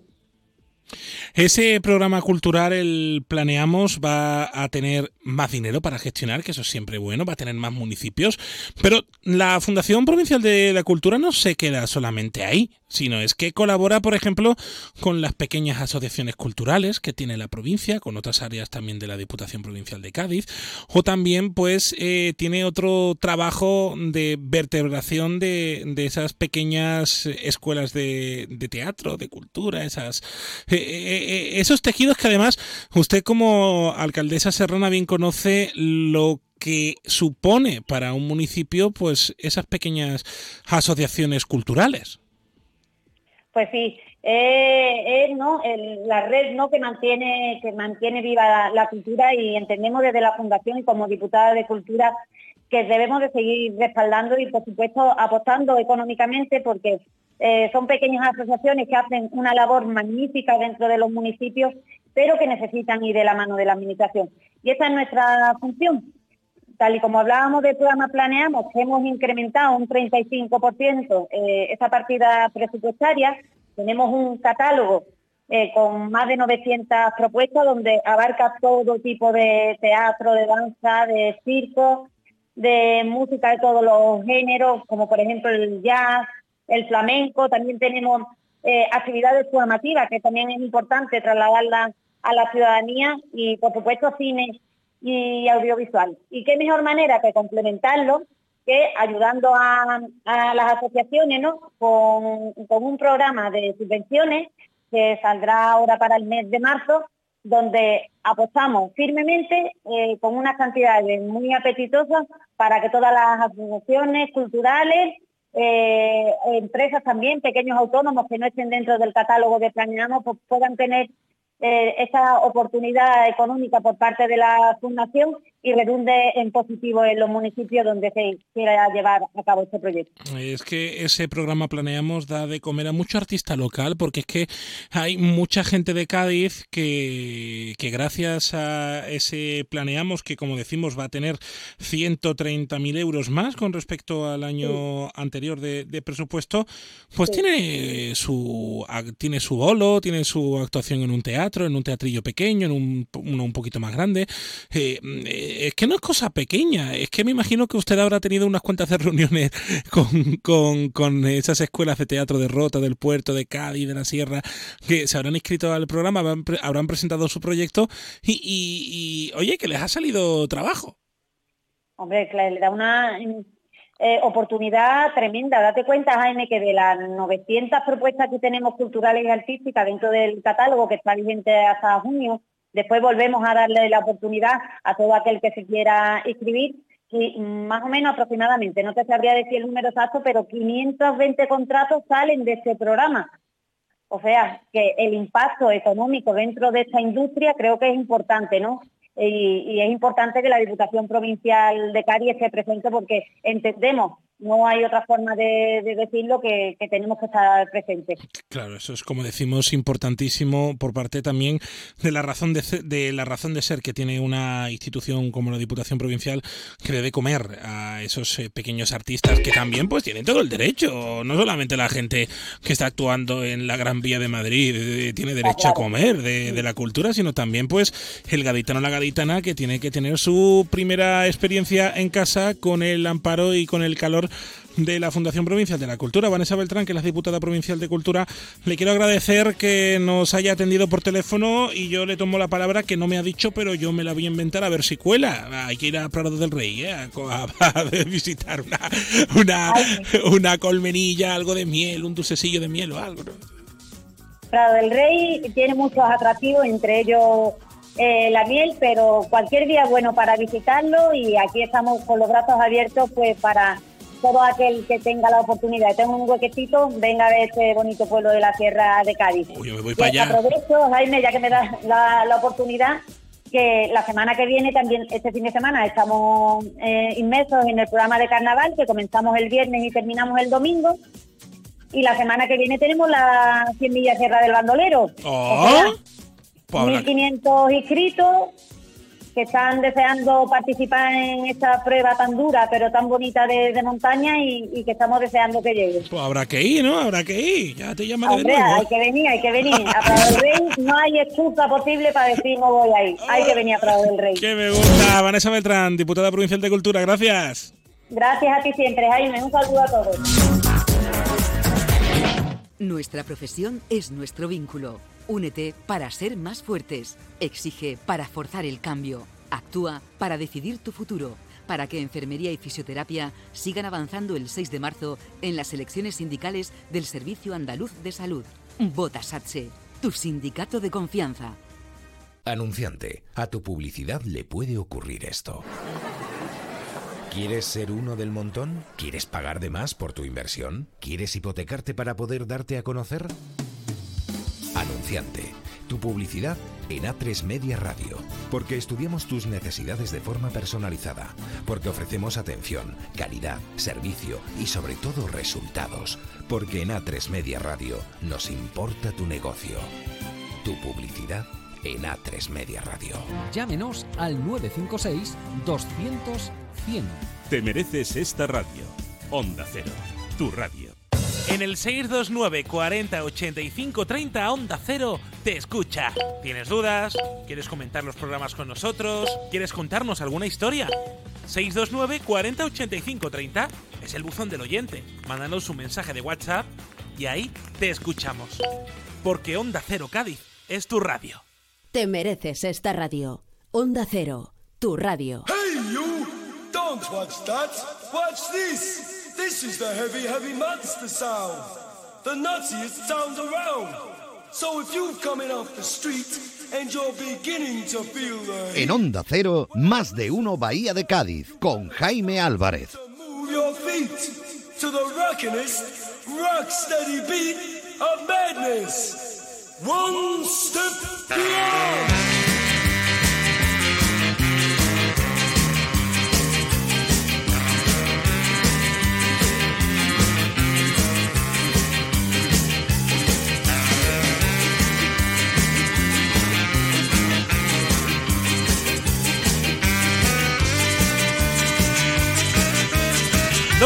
Ese programa cultural, el Planeamos, va a tener más dinero para gestionar, que eso es siempre bueno, va a tener más municipios, pero la Fundación Provincial de la Cultura no se queda solamente ahí, sino es que colabora, por ejemplo, con las pequeñas asociaciones culturales que tiene la provincia, con otras áreas también de la Diputación Provincial de Cádiz, o también pues eh, tiene otro trabajo de vertebración de, de esas pequeñas escuelas de, de teatro, de cultura, esas, eh, eh, esos tejidos que además usted como alcaldesa serrana bien conoce lo que supone para un municipio pues esas pequeñas asociaciones culturales. Pues sí, eh, ¿no? El- la red ¿no? que mantiene que mantiene viva la, la cultura y entendemos desde la Fundación y como diputada de Cultura que debemos de seguir respaldando y por supuesto apostando económicamente porque eh, son pequeñas asociaciones que hacen una labor magnífica dentro de los municipios pero que necesitan ir de la mano de la administración. Y esa es nuestra función, tal y como hablábamos del programa Planeamos, que hemos incrementado un 35% eh, esa partida presupuestaria, tenemos un catálogo eh, con más de 900 propuestas donde abarca todo tipo de teatro, de danza, de circo, de música de todos los géneros, como por ejemplo el jazz, el flamenco, también tenemos eh, actividades formativas que también es importante trasladarlas a la ciudadanía y por supuesto cine y audiovisual. ¿Y qué mejor manera que complementarlo que ayudando a, las asociaciones ¿no? con un programa de subvenciones que saldrá ahora para el mes de marzo, donde apostamos firmemente eh, con unas cantidades muy apetitosas para que todas las asociaciones culturales, eh, empresas también, pequeños autónomos que no estén dentro del catálogo de Planeamos, pues puedan tener eh, esa oportunidad económica por parte de la Fundación y redunde en positivo en los municipios donde se quiera llevar a cabo este proyecto. Es que ese programa Planeamos da de comer a mucho artista local, porque es que hay mucha gente de Cádiz que, que gracias a ese Planeamos, que como decimos va a tener 130.000 euros más con respecto al año anterior de, de presupuesto, pues tiene su tiene su bolo, tiene su actuación en un teatro, en un teatrillo pequeño, en un, uno un poquito más grande. Eh, eh, es que no es cosa pequeña, es que me imagino que usted habrá tenido unas cuantas reuniones con, con, con esas escuelas de teatro de Rota, del Puerto, de Cádiz, de la Sierra, que se habrán inscrito al programa, habrán, habrán presentado su proyecto y, oye, que les ha salido trabajo. Hombre, claro, le da una eh, oportunidad tremenda. Date cuenta, Jaime, que de las 900 propuestas que tenemos culturales y artísticas dentro del catálogo, que está vigente hasta junio, después volvemos a darle la oportunidad a todo aquel que se quiera inscribir. Y más o menos aproximadamente, no te sabría decir el número exacto, pero 520 contratos salen de este programa. O sea, que el impacto económico dentro de esta industria creo que es importante, ¿no? Y, y es importante que la Diputación Provincial de Cádiz esté presente porque entendemos, no hay otra forma de, de decirlo, que, que tenemos que estar presentes. Claro, eso es como decimos importantísimo por parte también de la razón de, de la razón de ser que tiene una institución como la Diputación Provincial que debe comer a esos eh, pequeños artistas que también pues tienen todo el derecho, no solamente la gente que está actuando en la Gran Vía de Madrid tiene derecho a comer de, de la cultura, sino también pues el gaditano o la gaditana que tiene que tener su primera experiencia en casa con el amparo y con el calor de la Fundación Provincial de la Cultura. Vanessa Beltrán, que es la diputada provincial de Cultura, le quiero agradecer que nos haya atendido por teléfono y yo le tomo la palabra que no me ha dicho, pero yo me la voy a inventar a ver si cuela. Hay que ir a Prado del Rey, ¿eh? a, a- a visitar una, una, una colmenilla, algo de miel, un dulcecillo de miel o algo. ¿no? Prado del Rey tiene muchos atractivos, entre ellos eh, la miel, pero cualquier día es bueno para visitarlo y aquí estamos con los brazos abiertos pues para todo aquel que tenga la oportunidad tener un huequecito, venga a ver este bonito pueblo de la Sierra de Cádiz. Yo me voy Y para allá. aprovecho, Jaime, ya que me das la, la oportunidad, que la semana que viene, también este fin de semana, estamos eh, inmersos en el programa de carnaval, que comenzamos el viernes y terminamos el domingo. Y la semana que viene tenemos la 100 millas Sierra del Bandolero. Oh, O sea, pues habrá- 1.500 inscritos que están deseando participar en esta prueba tan dura, pero tan bonita de, de montaña y, y que estamos deseando que llegue. Pues habrá que ir, ¿no? Habrá que ir. Ya te llamaré de Hombre, nuevo. hay que venir, hay que venir. A Prado del Rey no hay excusa posible para decir no voy a ir. Hay que venir a Prado del Rey. Que me gusta. Vanessa Beltrán, diputada provincial de Cultura, gracias. Gracias a ti siempre, Jaime. Un saludo a todos. Nuestra profesión es nuestro vínculo. Únete para ser más fuertes. Exige para forzar el cambio. Actúa para decidir tu futuro. Para que enfermería y fisioterapia sigan avanzando el 6 de marzo en las elecciones sindicales del Servicio Andaluz de Salud. Vota SATSE, tu sindicato de confianza. Anunciante, a tu publicidad le puede ocurrir esto. ¿Quieres ser uno del montón? ¿Quieres pagar de más por tu inversión? ¿Quieres hipotecarte para poder darte a conocer? Anunciante, tu publicidad en A3 Media Radio. Porque estudiamos tus necesidades de forma personalizada. Porque ofrecemos atención, calidad, servicio y sobre todo resultados. Porque en A3 Media Radio nos importa tu negocio. Tu publicidad en A3 Media Radio. Llámenos al 956 200 100. Te mereces esta radio. Onda Cero, tu radio. En el 629 40 85 30 Onda Cero te escucha. ¿Tienes dudas? ¿Quieres comentar los programas con nosotros? ¿Quieres contarnos alguna historia? 629 40 85 30 es el buzón del oyente. Mándanos un mensaje de WhatsApp y ahí te escuchamos. Porque Onda Cero Cádiz es tu radio. Te mereces esta radio. Onda Cero, tu radio. Hey, you! Don't watch that. Watch this. This is the heavy, heavy monster sound. The nuttiest sound around. So if you're coming off the street and you're beginning to feel the En Onda Cero, más de uno Bahía de Cádiz, con Jaime Álvarez. move your feet to the rockinest, rock steady beat of madness. One step beyond.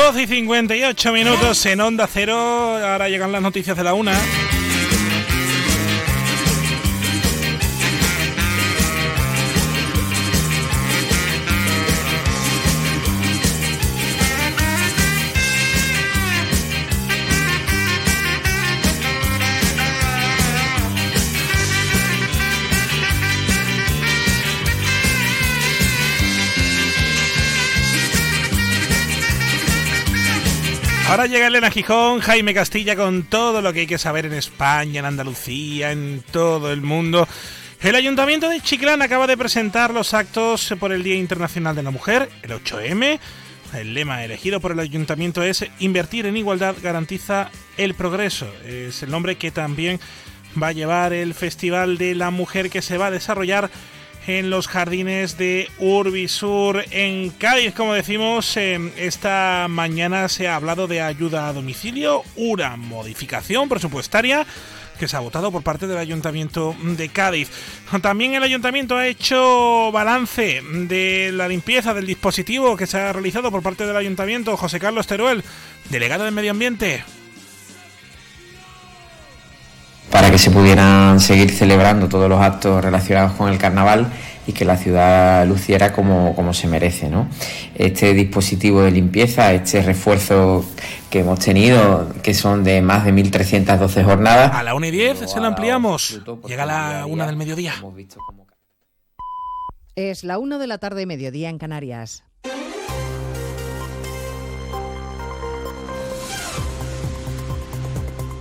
12 y 58 minutos en Onda Cero. Ahora llegan las noticias de la una. Ahora llega Elena Gijón, Jaime Castilla con todo lo que hay que saber en España, en Andalucía, en todo el mundo. El Ayuntamiento de Chiclán acaba de presentar los actos por el Día Internacional de la Mujer, el 8M. El lema elegido por el Ayuntamiento es Invertir en igualdad garantiza el progreso. Es el nombre que también va a llevar el Festival de la Mujer que se va a desarrollar en los jardines de Urbisur en Cádiz. Como decimos, eh, esta mañana se ha hablado de ayuda a domicilio, una modificación presupuestaria que se ha votado por parte del Ayuntamiento de Cádiz. También el Ayuntamiento ha hecho balance de la limpieza del dispositivo que se ha realizado por parte del Ayuntamiento. José Carlos Teruel, delegado de Medio Ambiente. Para que se pudieran seguir celebrando todos los actos relacionados con el carnaval y que la ciudad luciera como, como se merece. ¿no? Este dispositivo de limpieza, este refuerzo que hemos tenido, que son de más de 1.312 jornadas. A la 1 y 10 se lo ampliamos. Llega la 1 del mediodía. Es la 1 de la tarde, mediodía en Canarias.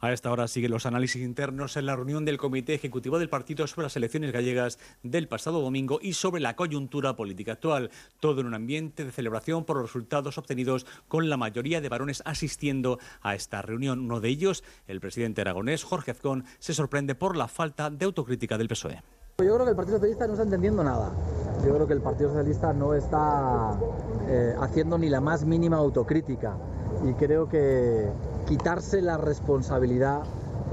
A esta hora siguen los análisis internos en la reunión del Comité Ejecutivo del Partido sobre las elecciones gallegas del pasado domingo y sobre la coyuntura política actual. Todo en un ambiente de celebración por los resultados obtenidos con la mayoría de varones asistiendo a esta reunión. Uno de ellos, el presidente aragonés Jorge Azcón, se sorprende por la falta de autocrítica del PSOE. Yo creo que el Partido Socialista no está entendiendo nada. Yo creo que el Partido Socialista no está eh, haciendo ni la más mínima autocrítica. Y creo que quitarse la responsabilidad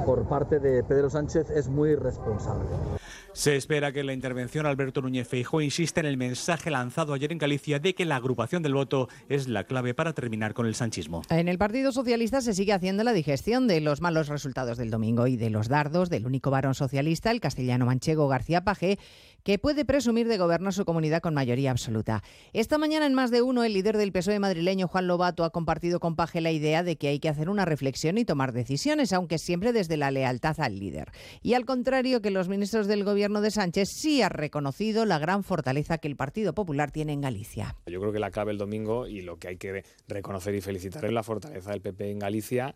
por parte de Pedro Sánchez es muy irresponsable. Se espera que la intervención Alberto Núñez Feijóo insiste en el mensaje lanzado ayer en Galicia de que la agrupación del voto es la clave para terminar con el sanchismo. En el Partido Socialista se sigue haciendo la digestión de los malos resultados del domingo y de los dardos del único varón socialista, el castellano manchego García Paje, que puede presumir de gobernar su comunidad con mayoría absoluta. Esta mañana en más de uno, el líder del PSOE madrileño, Juan Lobato, ha compartido con Paje la idea de que hay que hacer una reflexión y tomar decisiones, aunque siempre desde la lealtad al líder. Y al contrario que los ministros del gobierno de Sánchez, sí ha reconocido la gran fortaleza que el Partido Popular tiene en Galicia. Yo creo que la clave el domingo y lo que hay que reconocer y felicitar es la fortaleza del PP en Galicia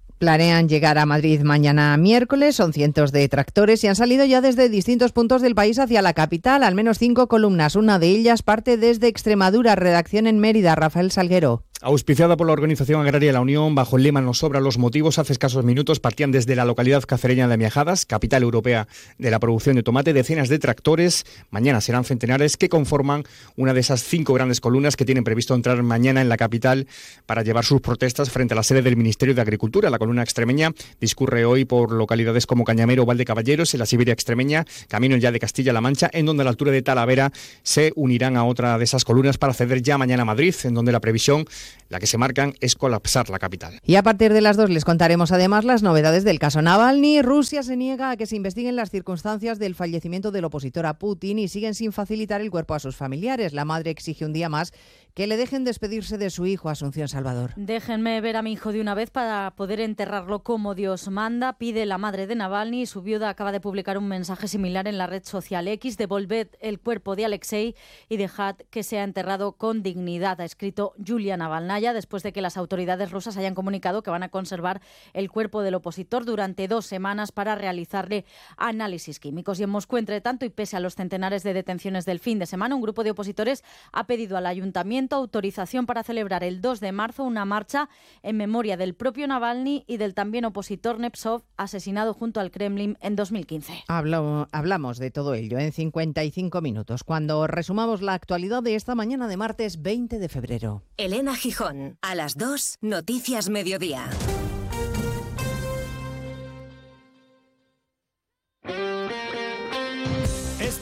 Planean llegar a Madrid mañana miércoles, son cientos de tractores y han salido ya desde distintos puntos del país hacia la capital, al menos cinco columnas. Una de ellas parte desde Extremadura, redacción en Mérida, Rafael Salguero. Auspiciada por la Organización Agraria La Unión, bajo el lema Nos sobra los motivos, hace escasos minutos partían desde la localidad cacereña de Miajadas, capital europea de la producción de tomate, decenas de tractores, mañana serán centenares, que conforman una de esas cinco grandes columnas que tienen previsto entrar mañana en la capital para llevar sus protestas frente a la sede del Ministerio de Agricultura. La columna extremeña discurre hoy por localidades como Cañamero o Valdecaballeros, en la Siberia extremeña, camino ya de Castilla-La Mancha, en donde a la altura de Talavera se unirán a otra de esas columnas para acceder ya mañana a Madrid, en donde la previsión la que se marcan es colapsar la capital. Y a partir de las dos les contaremos además las novedades del caso Navalny. Rusia se niega a que se investiguen las circunstancias del fallecimiento del opositor a Putin y siguen sin facilitar el cuerpo a sus familiares. La madre exige un día más que le dejen despedirse de su hijo Asunción Salvador. Déjenme ver a mi hijo de una vez para poder enterrarlo como Dios manda, pide la madre de Navalny. Su viuda acaba de publicar un mensaje similar en la red social X. Devolved el cuerpo de Alexei y dejad que sea enterrado con dignidad, ha escrito Julia Navalnaya después de que las autoridades rusas hayan comunicado que van a conservar el cuerpo del opositor durante dos semanas para realizarle análisis químicos. Y en Moscú, entre tanto, y pese a los centenares de detenciones del fin de semana, un grupo de opositores ha pedido al ayuntamiento autorización para celebrar el 2 de marzo una marcha en memoria del propio Navalny y del también opositor Nepsov, asesinado junto al Kremlin en 2015. hablamos de todo ello en 55 minutos, cuando resumamos la actualidad de esta mañana de martes 20 de febrero. Elena Gijón, a las 2, Noticias Mediodía.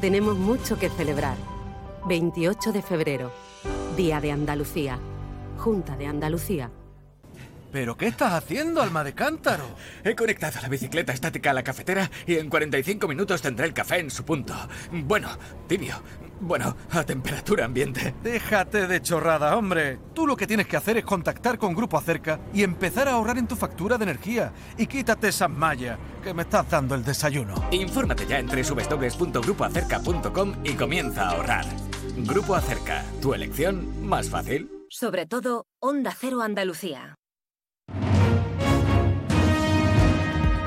Tenemos mucho que celebrar. 28 de febrero, Día de Andalucía, Junta de Andalucía. ¿Pero qué estás haciendo, alma de cántaro? He conectado la bicicleta estática a la cafetera y en 45 minutos tendré el café en su punto. Bueno, tibio. Bueno, a temperatura ambiente. Déjate de chorrada, hombre. Tú lo que tienes que hacer es contactar con Grupo Acerca y empezar a ahorrar en tu factura de energía. Y quítate esas mallas, que me estás dando el desayuno. Infórmate ya en www.grupoacerca.com y comienza a ahorrar. Grupo Acerca, tu elección más fácil. Sobre todo, Onda Cero Andalucía.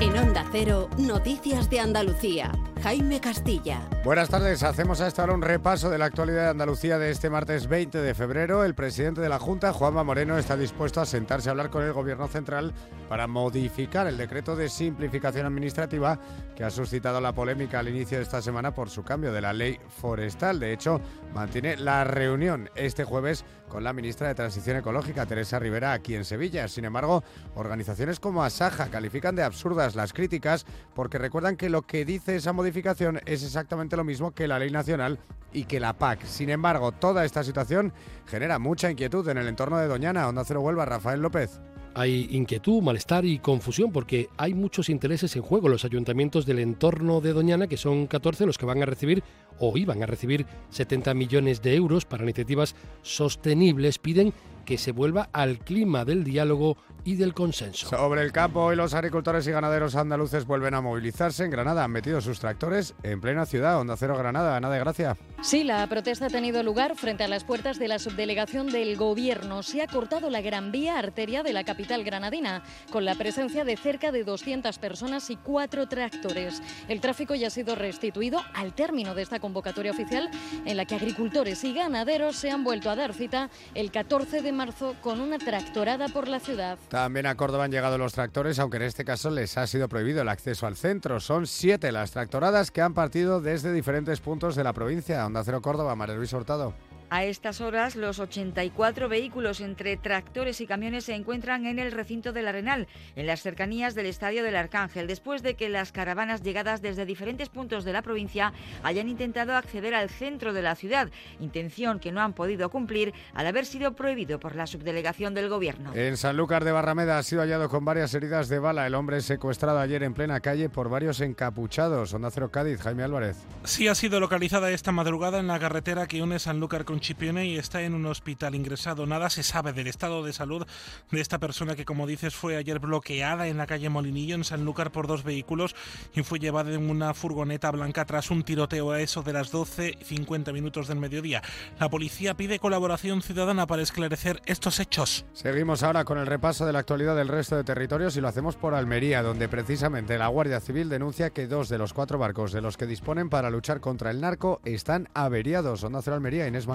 En Onda Cero, Noticias de Andalucía. Jaime Castilla. Buenas tardes, hacemos a esta hora un repaso de la actualidad de Andalucía de este martes 20 de febrero. El presidente de la Junta, Juanma Moreno, está dispuesto a sentarse a hablar con el Gobierno Central para modificar el decreto de simplificación administrativa que ha suscitado la polémica al inicio de esta semana por su cambio de la ley forestal. De hecho, mantiene la reunión este jueves con la ministra de Transición Ecológica, Teresa Rivera, aquí en Sevilla. Sin embargo, organizaciones como Asaja califican de absurdas las críticas porque recuerdan que lo que dice esa modificación es exactamente lo mismo que la ley nacional y que la PAC. Sin embargo, toda esta situación genera mucha inquietud en el entorno de Doñana. Onda Cero Huelva, Rafael López. Hay inquietud, malestar y confusión porque hay muchos intereses en juego. Los ayuntamientos del entorno de Doñana, que son 14 los que van a recibir o iban a recibir 70 millones de euros para iniciativas sostenibles, piden que se vuelva al clima del diálogo y del consenso. Sobre el campo, hoy los agricultores y ganaderos andaluces vuelven a movilizarse. En Granada han metido sus tractores en plena ciudad. Onda Cero Granada, Ana de Gracia. Sí, la protesta ha tenido lugar frente a las puertas de la subdelegación del Gobierno. Se ha cortado la Gran Vía Arteria de la capital granadina, con la presencia de cerca de 200 personas y cuatro tractores. El tráfico ya ha sido restituido al término de esta convocatoria oficial, en la que agricultores y ganaderos se han vuelto a dar cita el 14 de marzo con una tractorada por la ciudad. También a Córdoba han llegado los tractores, aunque en este caso les ha sido prohibido el acceso al centro. Son siete las tractoradas que han partido desde diferentes puntos de la provincia. Onda Cero Córdoba, María Luis Hurtado. A estas horas, los 84 vehículos entre tractores y camiones se encuentran en el recinto del Arenal, en las cercanías del Estadio del Arcángel, después de que las caravanas llegadas desde diferentes puntos de la provincia hayan intentado acceder al centro de la ciudad, intención que no han podido cumplir al haber sido prohibido por la subdelegación del Gobierno. En Sanlúcar de Barrameda ha sido hallado con varias heridas de bala el hombre secuestrado ayer en plena calle por varios encapuchados. Onda Cero Cádiz, Jaime Álvarez. Sí ha sido localizada esta madrugada en la carretera que une Sanlúcar con Chipione y está en un hospital ingresado. Nada se sabe del estado de salud de esta persona que, como dices, fue ayer bloqueada en la calle Molinillo, en Sanlúcar, por dos vehículos y fue llevada en una furgoneta blanca tras un tiroteo a eso de las 12.50 minutos del mediodía. La policía pide colaboración ciudadana para esclarecer estos hechos. Seguimos ahora con el repaso de la actualidad del resto de territorios y lo hacemos por Almería, donde precisamente la Guardia Civil denuncia que dos de los cuatro barcos de los que disponen para luchar contra el narco están averiados. Onda Cero Almería, Inés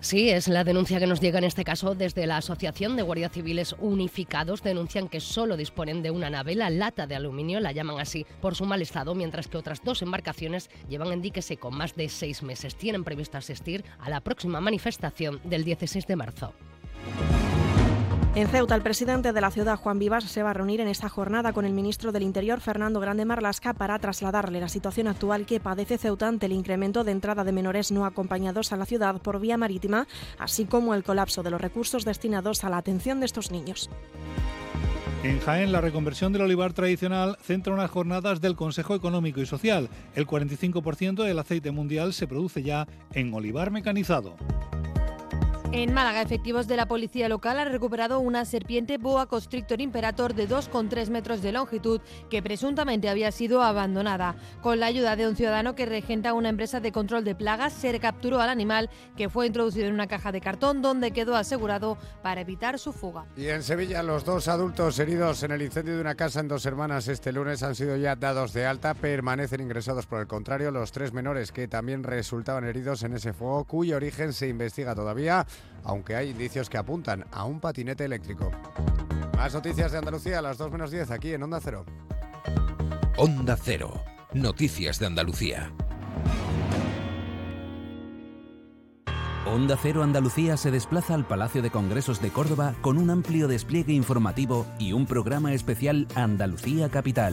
Sí, es la denuncia que nos llega en este caso desde la Asociación de Guardias Civiles Unificados. Denuncian que solo disponen de una nave, la lata de aluminio, la llaman así por su mal estado, mientras que otras dos embarcaciones llevan en dique seco más de seis meses. Tienen previsto asistir a la próxima manifestación del 16 de marzo. En Ceuta, el presidente de la ciudad, Juan Vivas, se va a reunir en esta jornada con el ministro del Interior, Fernando Grande Marlasca, para trasladarle la situación actual que padece Ceuta ante el incremento de entrada de menores no acompañados a la ciudad por vía marítima, así como el colapso de los recursos destinados a la atención de estos niños. En Jaén, la reconversión del olivar tradicional centra unas jornadas del Consejo Económico y Social. El 45% del aceite mundial se produce ya en olivar mecanizado. En Málaga, efectivos de la policía local han recuperado una serpiente boa constrictor imperator de 2,3 metros de longitud que presuntamente había sido abandonada. Con la ayuda de un ciudadano que regenta una empresa de control de plagas, se recapturó al animal que fue introducido en una caja de cartón donde quedó asegurado para evitar su fuga. Y en Sevilla, los dos adultos heridos en el incendio de una casa en Dos Hermanas este lunes han sido ya dados de alta, permanecen ingresados por el contrario los tres menores que también resultaban heridos en ese fuego cuyo origen se investiga todavía aunque hay indicios que apuntan a un patinete eléctrico. Más noticias de Andalucía a las 2 menos 10 aquí en Onda Cero. Onda Cero. Noticias de Andalucía. Onda Cero Andalucía se desplaza al Palacio de Congresos de Córdoba con un amplio despliegue informativo y un programa especial Andalucía Capital.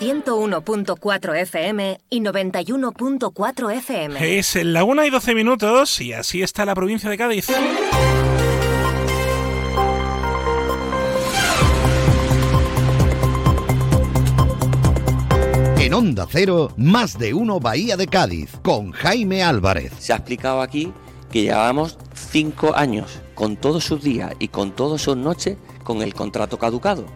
101.4 FM y 91.4 FM. Es en la 1 y 12 minutos y así está la provincia de Cádiz. En Onda Cero, más de uno Bahía de Cádiz, con Jaime Álvarez. Se ha explicado aquí que llevábamos cinco años, con todos sus días y con todas sus noches, con el contrato caducado.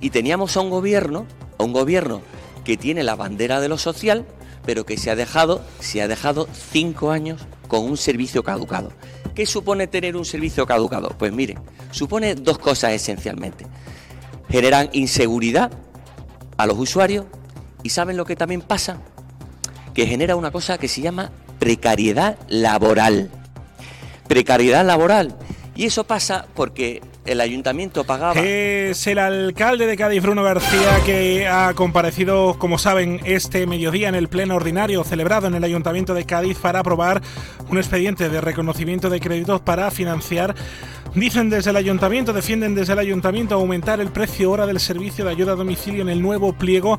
Y teníamos a un gobierno, un gobierno que tiene la bandera de lo social, pero que se ha dejado, se ha dejado cinco años con un servicio caducado. ¿Qué supone tener un servicio caducado? Pues miren, supone dos cosas esencialmente. Generan inseguridad a los usuarios y ¿saben lo que también pasa? Que genera una cosa que se llama precariedad laboral. Precariedad laboral. Y eso pasa porque el ayuntamiento pagaba. Es el alcalde de Cádiz, Bruno García, que ha comparecido, como saben, este mediodía en el pleno ordinario celebrado en el ayuntamiento de Cádiz para aprobar un expediente de reconocimiento de créditos para financiar. Dicen desde el ayuntamiento, defienden desde el ayuntamiento aumentar el precio hora del servicio de ayuda a domicilio en el nuevo pliego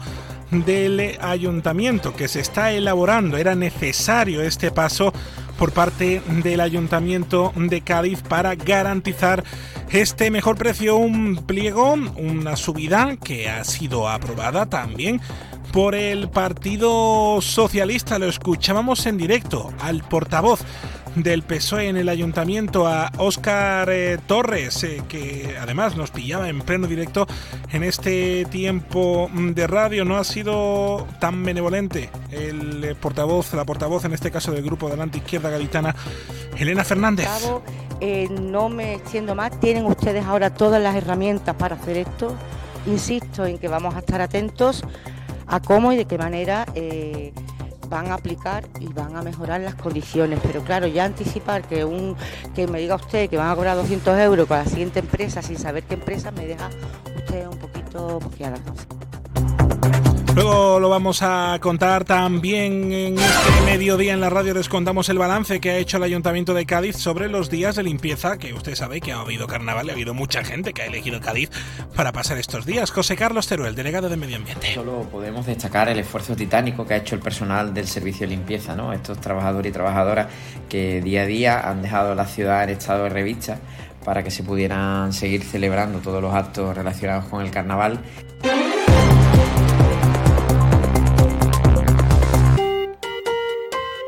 del ayuntamiento que se está elaborando. Era necesario este paso por parte del ayuntamiento de Cádiz para garantizar este mejor precio, un pliego, una subida que ha sido aprobada también por el Partido Socialista. Lo escuchábamos en directo al portavoz del PSOE en el ayuntamiento a Óscar eh, Torres, eh, que además nos pillaba en pleno directo en este tiempo de radio. No ha sido tan benevolente el eh, portavoz, la portavoz en este caso del grupo de la izquierda gaditana, Elena Fernández. no me extiendo más, tienen ustedes ahora todas las herramientas para hacer esto. Insisto en que vamos a estar atentos a cómo y de qué manera van a aplicar y van a mejorar las condiciones. Pero claro, ya anticipar que un que me diga usted que van a cobrar 200 euros con la siguiente empresa sin saber qué empresa me deja usted un poquito boqueada. Luego lo vamos a contar también en este mediodía en la radio. Les contamos el balance que ha hecho el Ayuntamiento de Cádiz sobre los días de limpieza, que usted sabe que ha habido carnaval y ha habido mucha gente que ha elegido Cádiz para pasar estos días. José Carlos Teruel, delegado de Medio Ambiente. Solo podemos destacar el esfuerzo titánico que ha hecho el personal del servicio de limpieza, ¿no? Estos trabajadores y trabajadoras que día a día han dejado la ciudad en estado de revista para que se pudieran seguir celebrando todos los actos relacionados con el carnaval.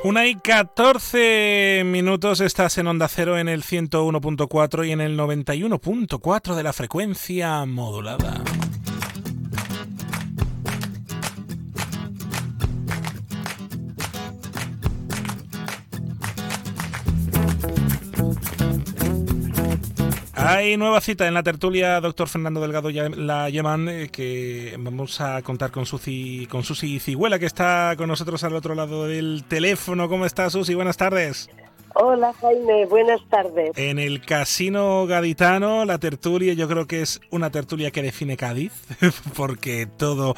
Una y 14 minutos estás en Onda Cero en el 101.4 y en el 91.4 de la frecuencia modulada. Hay nueva cita en la tertulia, doctor Fernando Delgado la llaman, eh, que vamos a contar con Susi, con Susi Cigüela, que está con nosotros al otro lado del teléfono. ¿Cómo estás, Susi? Buenas tardes. Hola Jaime, buenas tardes. En el Casino Gaditano, la tertulia yo creo que es una tertulia que define Cádiz, porque todo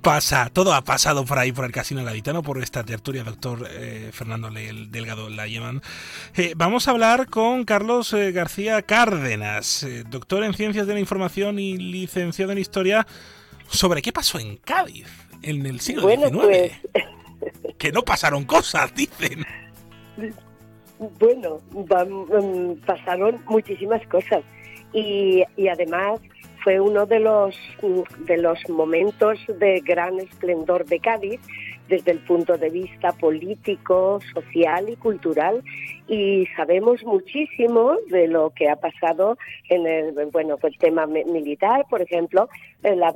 pasa, todo ha pasado por ahí, por el Casino Gaditano, por esta tertulia, doctor eh, Fernando Delgado la. Eh, vamos a hablar con Carlos eh, García Cárdenas, doctor en Ciencias de la Información y licenciado en Historia, sobre qué pasó en Cádiz en el siglo XIX. Pues... Que no pasaron cosas, dicen. Bueno, mm, pasaron muchísimas cosas. Y, y además fue uno de los, mm, de los momentos de gran esplendor de Cádiz desde el punto de vista político, social y cultural y sabemos muchísimo de lo que ha pasado en el bueno pues el tema militar por ejemplo la,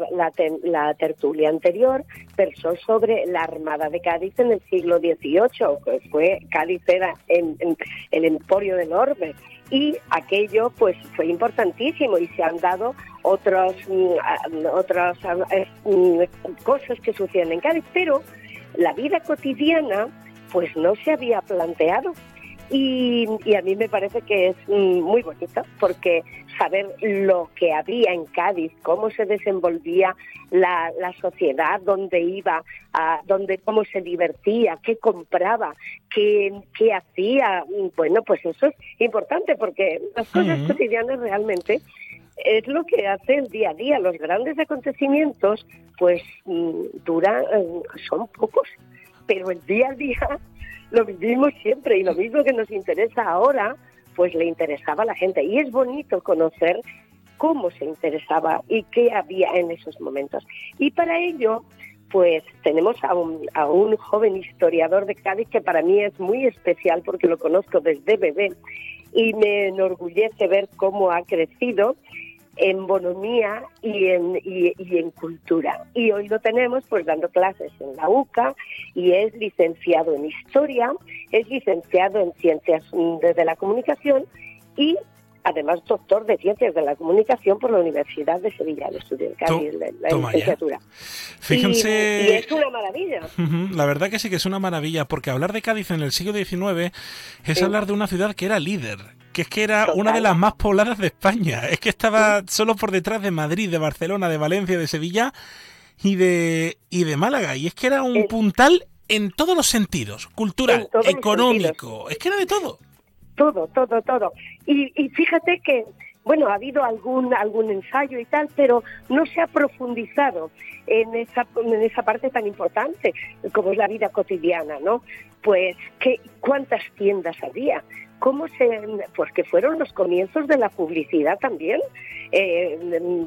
la, tertulia anterior versó sobre la armada de Cádiz en el siglo XVIII que fue Cádiz era en, el emporio del orbe y aquello pues fue importantísimo y se han dado mm, otras eh, mm, cosas que suceden en Cádiz pero la vida cotidiana pues no se había planteado. Y, a mí me parece que es mm, muy bonito porque saber lo que había en Cádiz, cómo se desenvolvía la, sociedad, dónde iba, a, dónde, cómo se divertía, qué compraba, qué, qué hacía, bueno, pues eso es importante porque las cosas cotidianas realmente es lo que hace el día a día. Los grandes acontecimientos, pues mm, duran, eh, son pocos, pero el día a día lo vivimos siempre y lo mismo que nos interesa ahora, pues le interesaba a la gente. Y es bonito conocer cómo se interesaba y qué había en esos momentos. Y para ello, pues tenemos a un, a un joven historiador de Cádiz que para mí es muy especial porque lo conozco desde bebé y me enorgullece ver cómo ha crecido en bonomía y en, y, en cultura. Y hoy lo tenemos pues dando clases en la UCA y es licenciado en historia, es licenciado en ciencias de la comunicación y además doctor de Ciencias de la Comunicación por la Universidad de Sevilla, de estudiar la, licenciatura. Fíjense... Y, es una maravilla. La verdad que sí que es una maravilla, porque hablar de Cádiz en el siglo XIX es hablar de una ciudad que era líder, que es que era una de las más pobladas de España, es que estaba solo por detrás de Madrid, de Barcelona, de Valencia, de Sevilla y de, y de Málaga, y es que era un puntal en todos los sentidos, cultural, económico, es que era de todo todo, todo, todo. Y, fíjate que, bueno, ha habido algún, algún ensayo y tal, pero no se ha profundizado en esa, en esa parte tan importante como es la vida cotidiana, ¿no? Pues, ¿qué, ¿cuántas tiendas había? Cómo se, pues que fueron los comienzos de la publicidad también. Eh,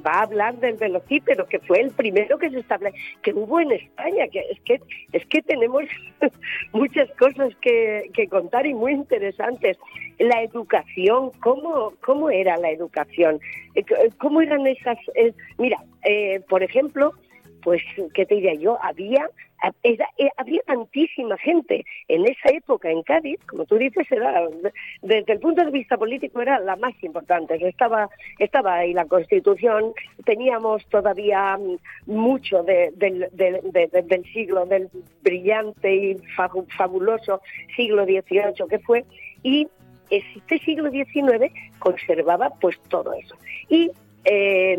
va a hablar del velocípero, que fue el primero que se estableció, que hubo en España, que es que es que tenemos muchas cosas que, contar y muy interesantes. La educación, cómo, cómo era la educación, eh, cómo eran esas, eh, mira, por ejemplo, pues, ¿qué te diría yo? Había eh, había tantísima gente en esa época en Cádiz, como tú dices, era desde el punto de vista político era la más importante. Estaba, estaba ahí la Constitución, teníamos todavía mm, mucho del siglo, del brillante y fabuloso siglo XVIII que fue, y este siglo XIX conservaba pues todo eso. Y, eh,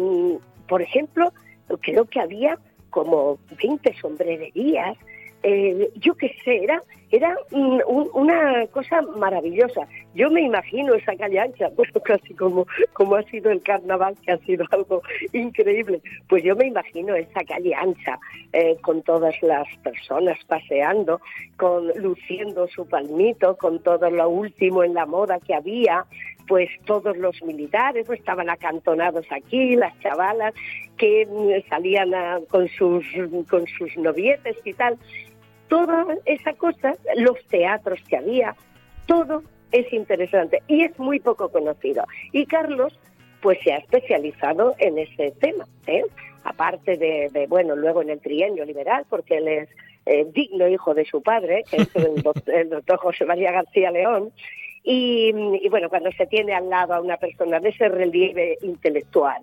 por ejemplo, creo que había como 20 sombrererías, eh, yo qué sé, era, era una cosa maravillosa. Yo me imagino esa calle ancha, pues casi como, como ha sido el carnaval, que ha sido algo increíble. Pues yo me imagino esa calle ancha, eh, con todas las personas paseando, con luciendo su palmito, con todo lo último en la moda que había, pues todos los militares pues, estaban acantonados aquí, las chavalas que mm, salían con sus con sus novietes y tal. Toda esa cosa, los teatros que había, todo es interesante y es muy poco conocido. Y Carlos pues se ha especializado en ese tema, ¿eh? aparte de, bueno, luego en el trienio liberal, porque él es eh, digno hijo de su padre, que es el doctor José María García León, y, bueno, cuando se tiene al lado a una persona de ese relieve intelectual,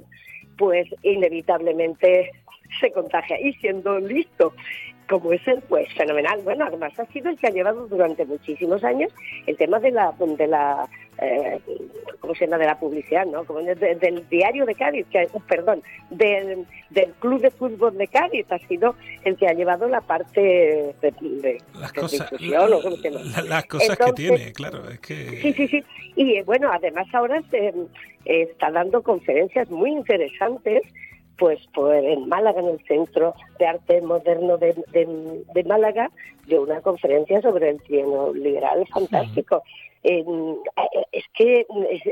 pues inevitablemente se contagia. Y siendo listo como es el, pues fenomenal. Bueno, además ha sido el que ha llevado durante muchísimos años el tema de la, de la eh, ¿cómo se llama? De la publicidad, ¿no? Como del diario de Cádiz, que, perdón, del, del Club de Fútbol de Cádiz ha sido el que ha llevado la parte de, las cosas, las cosas que tiene, claro, es que... Sí, sí, sí. Y eh, bueno, además ahora se, está dando conferencias muy interesantes pues, pues en Málaga, en el Centro de Arte Moderno de, de, Málaga, de una conferencia sobre el trienio liberal fantástico. Eh, es que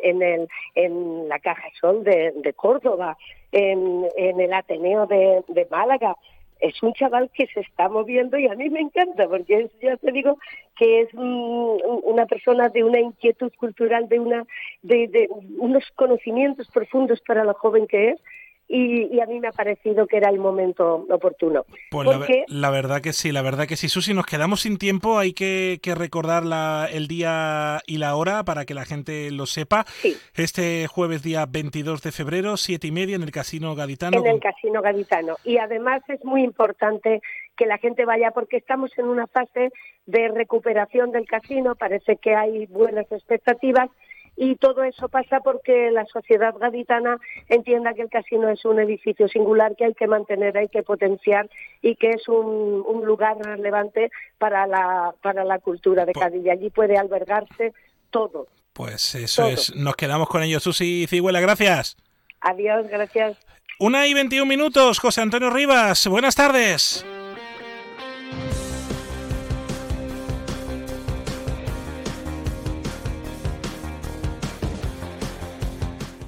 en, el, en la Caja Sol de, de Córdoba, en, en, el Ateneo de, de, Málaga, es un chaval que se está moviendo y a mí me encanta porque ya te digo que es una persona de una inquietud cultural, de una de, de unos conocimientos profundos para lo joven que es y, a mí me ha parecido que era el momento oportuno. Pues la, verdad que sí, la verdad que sí. Susi, nos quedamos sin tiempo, hay que, recordar la, el día y la hora para que la gente lo sepa. Este jueves día 22 de febrero, siete y media en el Casino Gaditano. En el Casino Gaditano. Y además es muy importante que la gente vaya porque estamos en una fase de recuperación del casino, parece que hay buenas expectativas y todo eso pasa porque la sociedad gaditana entienda que el casino es un edificio singular que hay que mantener, hay que potenciar y que es un, lugar relevante para la, para la cultura de Cádiz y allí puede albergarse todo. Pues eso es, nos quedamos con ello. Susi Cigüela, gracias. Adiós, gracias. Una y veintiún minutos, José Antonio Rivas, buenas tardes.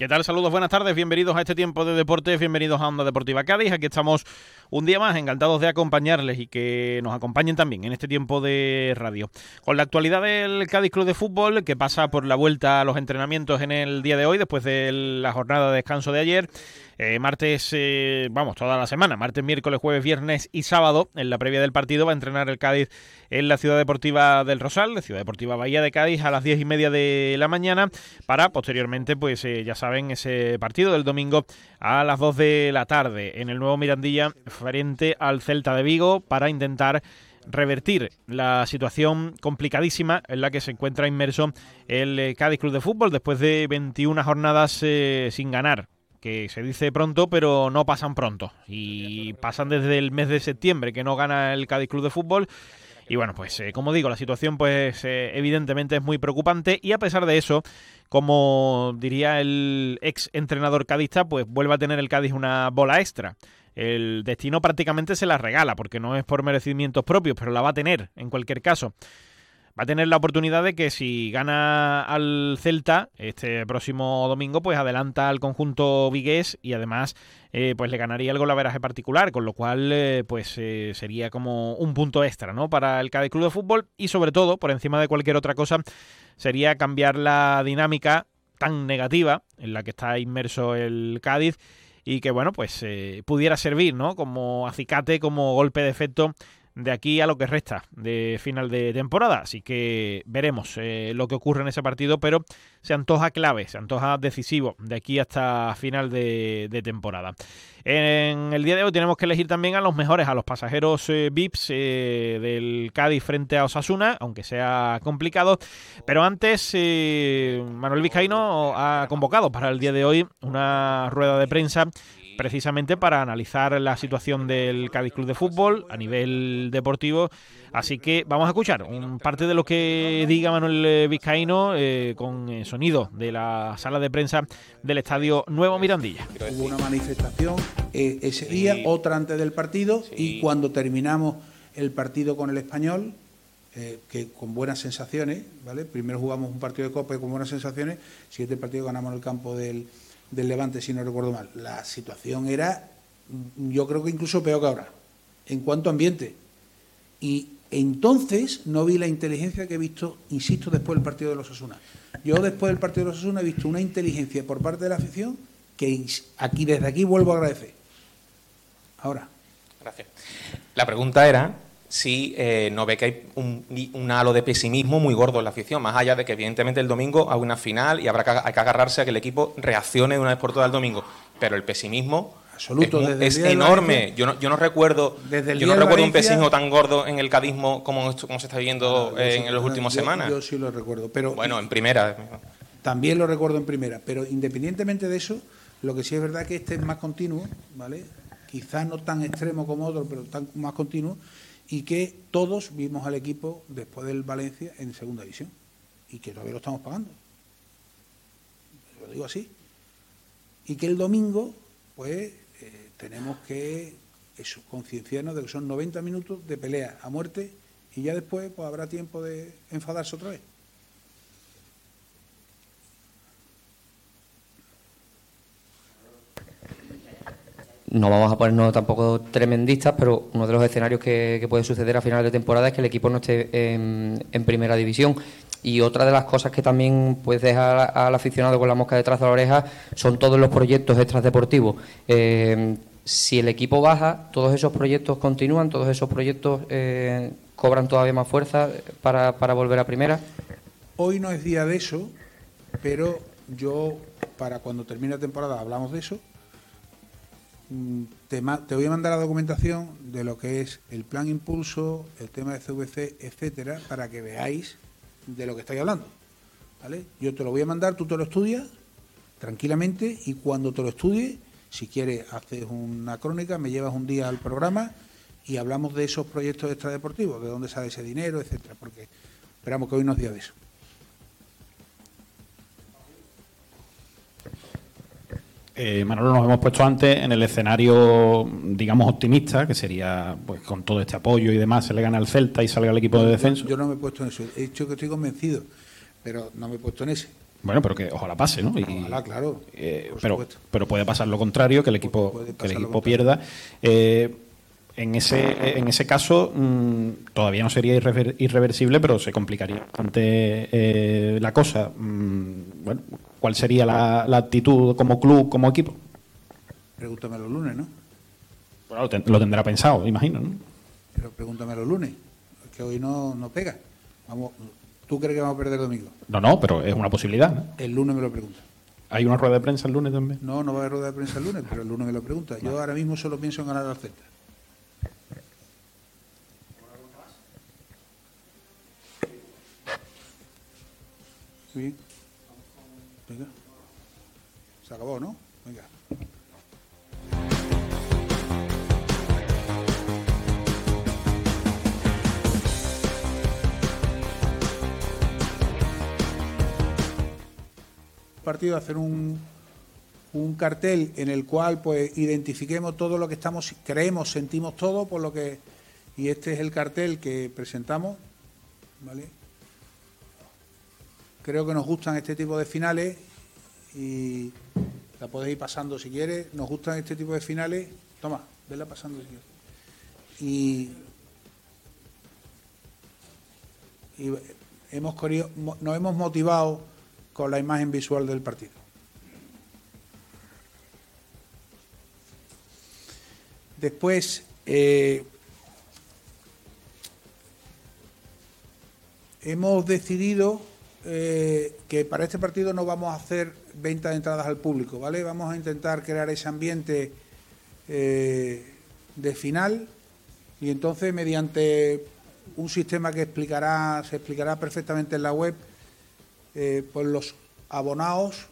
¿Qué tal? Saludos, buenas tardes, bienvenidos a este tiempo de deportes, bienvenidos a Onda Deportiva Cádiz. Aquí estamos un día más, encantados de acompañarles y que nos acompañen también en este tiempo de radio. Con la actualidad del Cádiz Club de Fútbol, que pasa por la vuelta a los entrenamientos en el día de hoy, después de la jornada de descanso de ayer. Eh, martes, eh, vamos, toda la semana, martes, miércoles, jueves, viernes y sábado, en la previa del partido, va a entrenar el Cádiz en la Ciudad Deportiva del Rosal, Ciudad Deportiva Bahía de Cádiz, a las diez y media de la mañana, para posteriormente, pues eh, ya saben, ese partido del domingo a las 2 de la tarde en el nuevo Mirandilla frente al Celta de Vigo para intentar revertir la situación complicadísima en la que se encuentra inmerso el Cádiz Club de Fútbol después de 21 jornadas sin ganar que se dice pronto, pero no pasan pronto. Y pasan desde el mes de septiembre que no gana el Cádiz Club de Fútbol. Y bueno, pues eh, como digo, la situación pues eh, evidentemente es muy preocupante y a pesar de eso, como diría el ex entrenador cadista, pues vuelve a tener el Cádiz una bola extra. El destino prácticamente se la regala porque no es por merecimientos propios, pero la va a tener en cualquier caso va a tener la oportunidad de que si gana al Celta este próximo domingo, pues adelanta al conjunto vigués y además eh, pues le ganaría el golaveraje particular, con lo cual eh, pues eh, sería como un punto extra ¿no? para el Cádiz Club de Fútbol y sobre todo, por encima de cualquier otra cosa, sería cambiar la dinámica tan negativa en la que está inmerso el Cádiz y que bueno pues pudiera servir ¿no? como acicate, como golpe de efecto de aquí a lo que resta de final de temporada. Así que veremos eh, lo que ocurre en ese partido, pero se antoja clave, se antoja decisivo de aquí hasta final de, temporada. En el día de hoy tenemos que elegir también a los mejores, a los pasajeros eh, VIPs eh, del Cádiz frente a Osasuna, aunque sea complicado. Pero antes, Manuel Vizcaíno ha convocado para el día de hoy una rueda de prensa precisamente para analizar la situación del Cádiz Club de Fútbol a nivel deportivo. Así que vamos a escuchar un parte de lo que diga Manuel eh, Vizcaíno eh, con eh, sonido de la sala de prensa del Estadio Nuevo Mirandilla. Hubo una manifestación ese día, otra antes del partido y cuando terminamos el partido con el español, que con buenas sensaciones, ¿vale? Primero jugamos un partido de Copa con buenas sensaciones, siguiente partido ganamos en el campo del, del Levante, si no recuerdo mal. La situación era, yo creo que incluso peor que ahora, en cuanto a ambiente. Y entonces no vi la inteligencia que he visto, insisto, después del partido de los Asuna. Yo después del partido de los Asuna he visto una inteligencia por parte de la afición que aquí desde aquí vuelvo a agradecer. Ahora, Gracias. La pregunta era si eh, no ve que hay un, un, halo de pesimismo muy gordo en la afición, más allá de que evidentemente el domingo hay una final y habrá que, hay que agarrarse a que el equipo reaccione de una vez por todas el domingo, pero el pesimismo Absoluto, es, es enorme. Yo no, yo no recuerdo, yo no recuerdo un pesimismo tan gordo en el cadismo como, como se está viviendo ah, en, las últimas semanas. Yo sí lo recuerdo, pero bueno, en primera. También lo recuerdo en primera, pero independientemente de eso, lo que sí es verdad que este es más continuo, ¿vale? Quizás no tan extremo como otro, pero tan más continuo y que todos vimos al equipo después del Valencia en segunda división y que todavía lo estamos pagando. Lo digo así. Y que el domingo, pues, eh, tenemos que eso, concienciarnos de que son 90 minutos de pelea a muerte y ya después pues, habrá tiempo de enfadarse otra vez. No vamos a ponernos tampoco tremendistas, pero uno de los escenarios que, puede suceder a final de temporada es que el equipo no esté en, primera división. Y otra de las cosas que también puede dejar al aficionado con la mosca detrás de la oreja son todos los proyectos extradeportivos. Eh, si el equipo baja, todos esos proyectos continúan, todos esos proyectos eh, cobran todavía más fuerza para, para volver a primera. Hoy no es día de eso, pero yo, para cuando termine la temporada, hablamos de eso Mm, te, voy a mandar la documentación de lo que es el plan impulso, el tema de CVC, etcétera, para que veáis de lo que estoy hablando. ¿Vale? Yo te lo voy a mandar, tú te lo estudias tranquilamente y cuando te lo estudies, si quieres, haces una crónica, me llevas un día al programa y hablamos de esos proyectos extradeportivos, de dónde sale ese dinero, etcétera, porque esperamos que hoy nos diga de eso. Eh, Manolo, nos hemos puesto antes en el escenario, digamos, optimista, que sería, pues con todo este apoyo y demás, se le gana al Celta y salga el equipo de defensa. Yo, no me he puesto en eso. He dicho que estoy convencido, pero no me he puesto en ese. Bueno, pero que ojalá pase, ¿no? ojalá, claro. Eh, pero, pero puede pasar lo contrario, que el equipo, que el equipo pierda. Eh, en ese, en ese caso mm, todavía no sería irreversible, pero se complicaría bastante eh, la cosa. Mm, bueno, ¿cuál sería la, actitud como club, como equipo? Pregúntame los lunes, ¿no? Bueno, lo, tendrá pensado, imagino, ¿no? Pero pregúntame los lunes, que hoy no, no pega. Vamos, ¿Tú crees que vamos a perder el domingo? No, no, pero es una posibilidad. El lunes me lo pregunta. ¿Hay una rueda de prensa el lunes también? No, no va a haber rueda de prensa el lunes, pero el lunes me lo pregunta. Yo ahora mismo solo pienso en ganar al Celta. Sí. Venga. Se acabó, ¿no? Venga. partido hacer un, un cartel en el cual pues identifiquemos todo lo que estamos creemos sentimos todo por lo que y este es el cartel que presentamos vale Creo que nos gustan este tipo de finales y la podéis ir pasando si quieres. Nos gustan este tipo de finales. Toma, vela pasando si quieres. Y, hemos nos hemos motivado con la imagen visual del partido. Después, eh, hemos decidido eh, que para este partido no vamos a hacer venta de entradas al público, ¿vale? Vamos a intentar crear ese ambiente eh, de final y entonces mediante un sistema que explicará, se explicará perfectamente en la web, eh, pues los abonados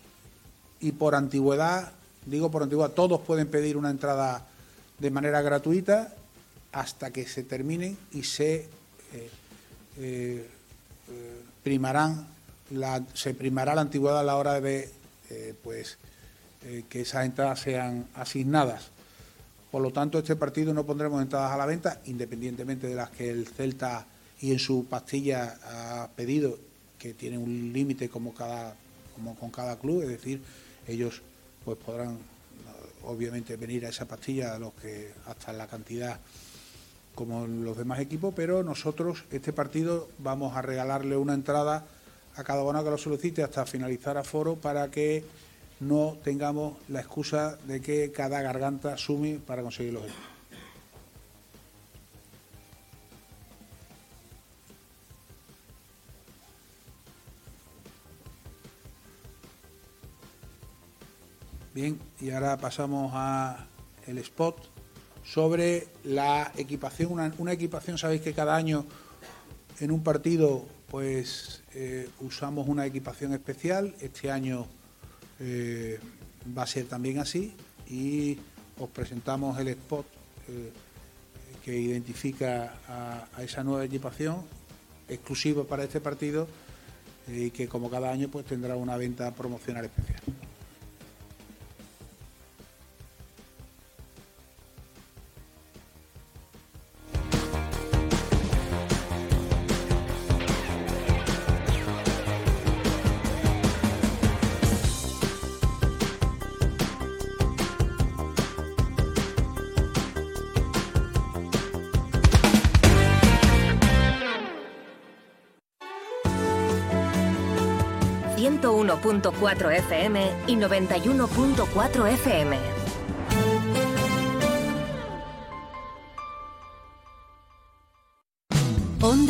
y por antigüedad, digo por antigüedad, todos pueden pedir una entrada de manera gratuita hasta que se terminen y se primarán se primará la antigüedad a la hora de eh, pues, eh, que esas entradas sean asignadas. Por lo tanto, este partido no pondremos entradas a la venta, independientemente de las que el Celta y en su pastilla ha pedido, que tiene un límite como, como con cada club, es decir, ellos pues podrán obviamente venir a esa pastilla los que hasta la cantidad como los demás equipos, pero nosotros este partido vamos a regalarle una entrada a cada uno que lo solicite hasta finalizar aforo para que no tengamos la excusa de que cada garganta sume para conseguir los. Bien, y ahora pasamos a el spot sobre la equipación. Una equipación, sabéis que cada año en un partido pues eh, usamos una equipación especial. Este año eh, va a ser también así y os presentamos el spot eh, que identifica a, a esa nueva equipación exclusiva para este partido y que como cada año pues tendrá una venta promocional especial. .4 FM y 91.4 FM.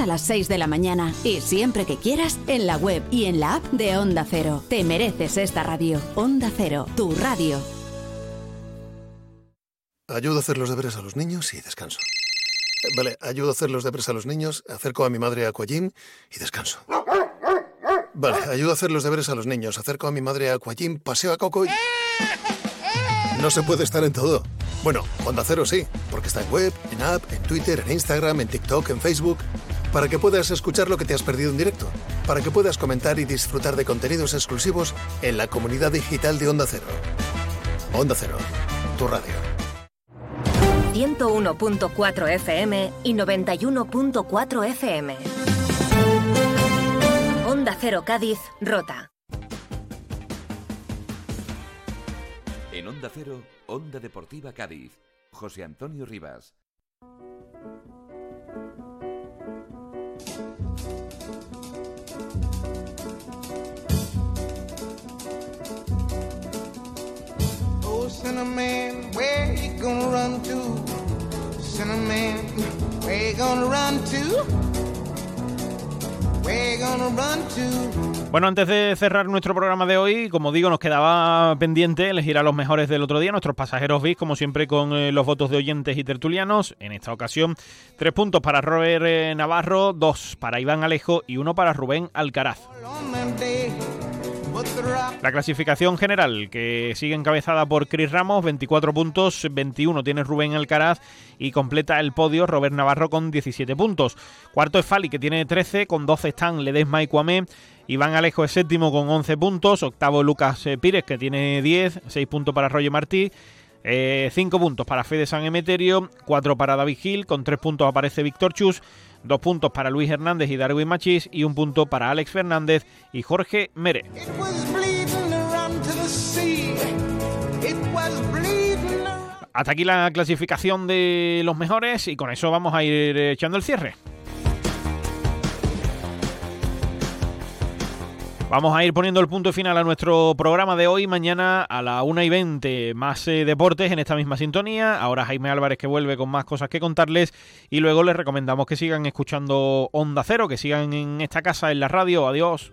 a las 6 de la mañana y siempre que quieras en la web y en la app de Onda Cero. Te mereces esta radio. Onda Cero, tu radio. Ayudo a hacer los deberes a los niños y descanso. Eh, Vale, ayudo a hacer los deberes a los niños, acerco a mi madre a Aquagym y descanso. Vale, ayudo a hacer los deberes a los niños, acerco a mi madre a Aquagym, paseo a Coco y... No se puede estar en todo. Bueno, Onda Cero sí, porque está en web, en app, en Twitter, en Instagram, en TikTok, en Facebook. Para que puedas escuchar lo que te has perdido en directo. Para que puedas comentar y disfrutar de contenidos exclusivos en la comunidad digital de Onda Cero. Onda Cero, tu radio. 101.4 FM y 91.4 FM. Onda Cero Cádiz, Rota. En Onda Cero, Onda Deportiva Cádiz. José Antonio Rivas. Oh, Cinnamon, where you gonna run to? Cinnamon, where you gonna run to? Bueno, antes de cerrar nuestro programa de hoy, como digo, nos quedaba pendiente elegir a los mejores del otro día, nuestros pasajeros VIP, como siempre, con eh, los votos de oyentes y tertulianos. En esta ocasión, tres puntos para Robert eh, Navarro, dos para Iván Alejo y uno para Rubén Alcaraz. La clasificación general, que sigue encabezada por Chris Ramos, 24 puntos, 21 tiene Rubén Alcaraz y completa el podio Robert Navarro con 17 puntos. Cuarto es Fali, que tiene 13, con 12 están Ledesma y Cuamé. Iván Alejo es séptimo con 11 puntos. Octavo Lucas eh, Pires, que tiene 10, 6 puntos para Roger Martí. 5 puntos para Fede San Emeterio, 4 para David Gil, con 3 puntos aparece Víctor Chus, 2 puntos para Luis Hernández y Darwin Machís y un punto para Alex Fernández y Jorge Mere. Hasta aquí la clasificación de los mejores y con eso vamos a ir eh, echando el cierre. Vamos a ir poniendo el punto final a nuestro programa de hoy. Mañana a la 1 y 20 más eh, deportes en esta misma sintonía. Ahora Jaime Álvarez que vuelve con más cosas que contarles. Y luego les recomendamos que sigan escuchando Onda Cero, que sigan en esta casa, en la radio. Adiós.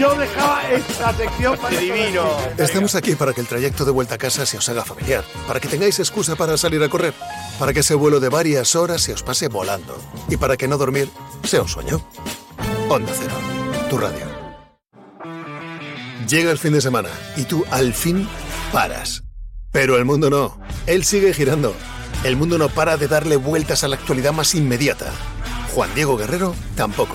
yo dejaba esta sección para... divino! Estamos aquí para que el trayecto de vuelta a casa se os haga familiar, para que tengáis excusa para salir a correr, para que ese vuelo de varias horas se os pase volando y para que no dormir sea un sueño. Onda Cero, tu radio. Llega el fin de semana y tú al fin paras. Pero el mundo no. Él sigue girando. El mundo no para de darle vueltas a la actualidad más inmediata. Juan Diego Guerrero tampoco.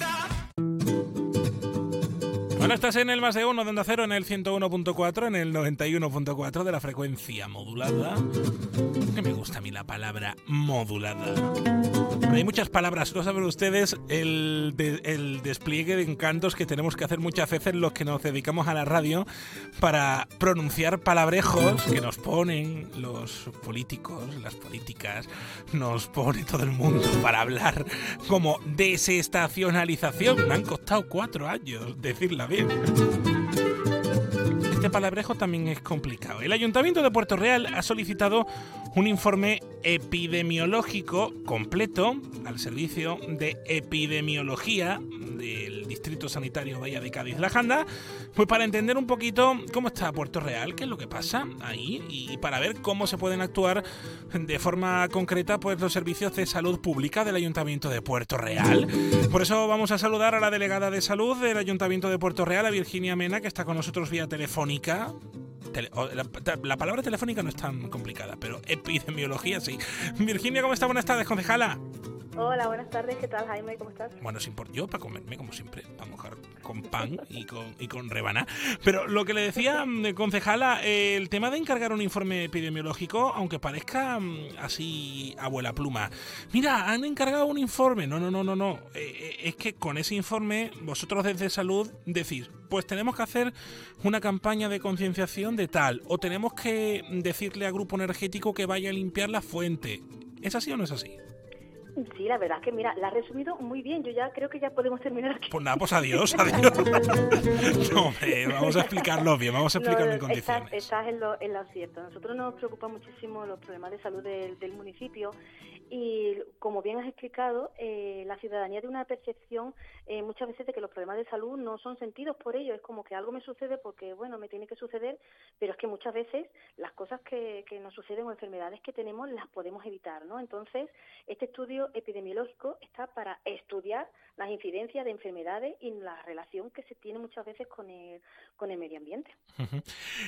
Bueno, estás en el más de uno de Onda Cero, en el 101.4, en el 91.4 de la frecuencia modulada. Que me gusta a mí la palabra modulada. Hay muchas palabras, no saben ustedes el, el despliegue de encantos que tenemos que hacer muchas veces los que nos dedicamos a la radio para pronunciar palabrejos que nos ponen los políticos, las políticas, nos pone todo el mundo para hablar como desestacionalización. Me han costado cuatro años decirla bien. Este palabrejo también es complicado. El Ayuntamiento de Puerto Real ha solicitado un informe epidemiológico completo al servicio de epidemiología del Distrito Sanitario Bahía de Cádiz La Janda, pues para entender un poquito cómo está Puerto Real, qué es lo que pasa ahí y para ver cómo se pueden actuar de forma concreta pues los servicios de salud pública del Ayuntamiento de Puerto Real. Por eso vamos a saludar a la delegada de salud del Ayuntamiento de Puerto Real, a Virginia Mena, que está con nosotros vía telefónica. Tele- o- la, la palabra telefónica no es tan complicada, pero epidemiología sí. Virginia, ¿cómo está? Buenas tardes, concejala. Hola, buenas tardes. ¿Qué tal, Jaime? ¿Cómo estás? Bueno, sin por yo para comerme, como siempre, para mojar con pan y con, y con rebaná. Pero lo que le decía, mm, concejala, eh, el tema de encargar un informe epidemiológico, aunque parezca mm, así abuela pluma. Mira, han encargado un informe. No, no, no, no, no. Eh, eh, es que con ese informe, vosotros desde salud decís, pues tenemos que hacer una campaña de concienciación de tal, o tenemos que decirle a Grupo Energético que vaya a limpiar la fuente. ¿Es así o no es así? Sí, la verdad es que, mira, la has resumido muy bien. Yo ya creo que ya podemos terminar aquí. Pues nada, pues adiós, adiós. No, hombre, vamos a explicarlo bien, vamos a explicarlo No, en condiciones. Estás, estás en, lo, en lo cierto. Nosotros nos preocupan muchísimo los problemas de salud del, del municipio y, como bien has explicado, eh, la ciudadanía tiene una percepción eh, muchas veces de que los problemas de salud no son sentidos por ello. Es como que algo me sucede porque, bueno, me tiene que suceder, pero es que muchas veces las cosas que, que nos suceden o enfermedades que tenemos las podemos evitar, ¿no? Entonces, este estudio epidemiológico está para estudiar las incidencias de enfermedades y la relación que se tiene muchas veces con el, con el medio ambiente.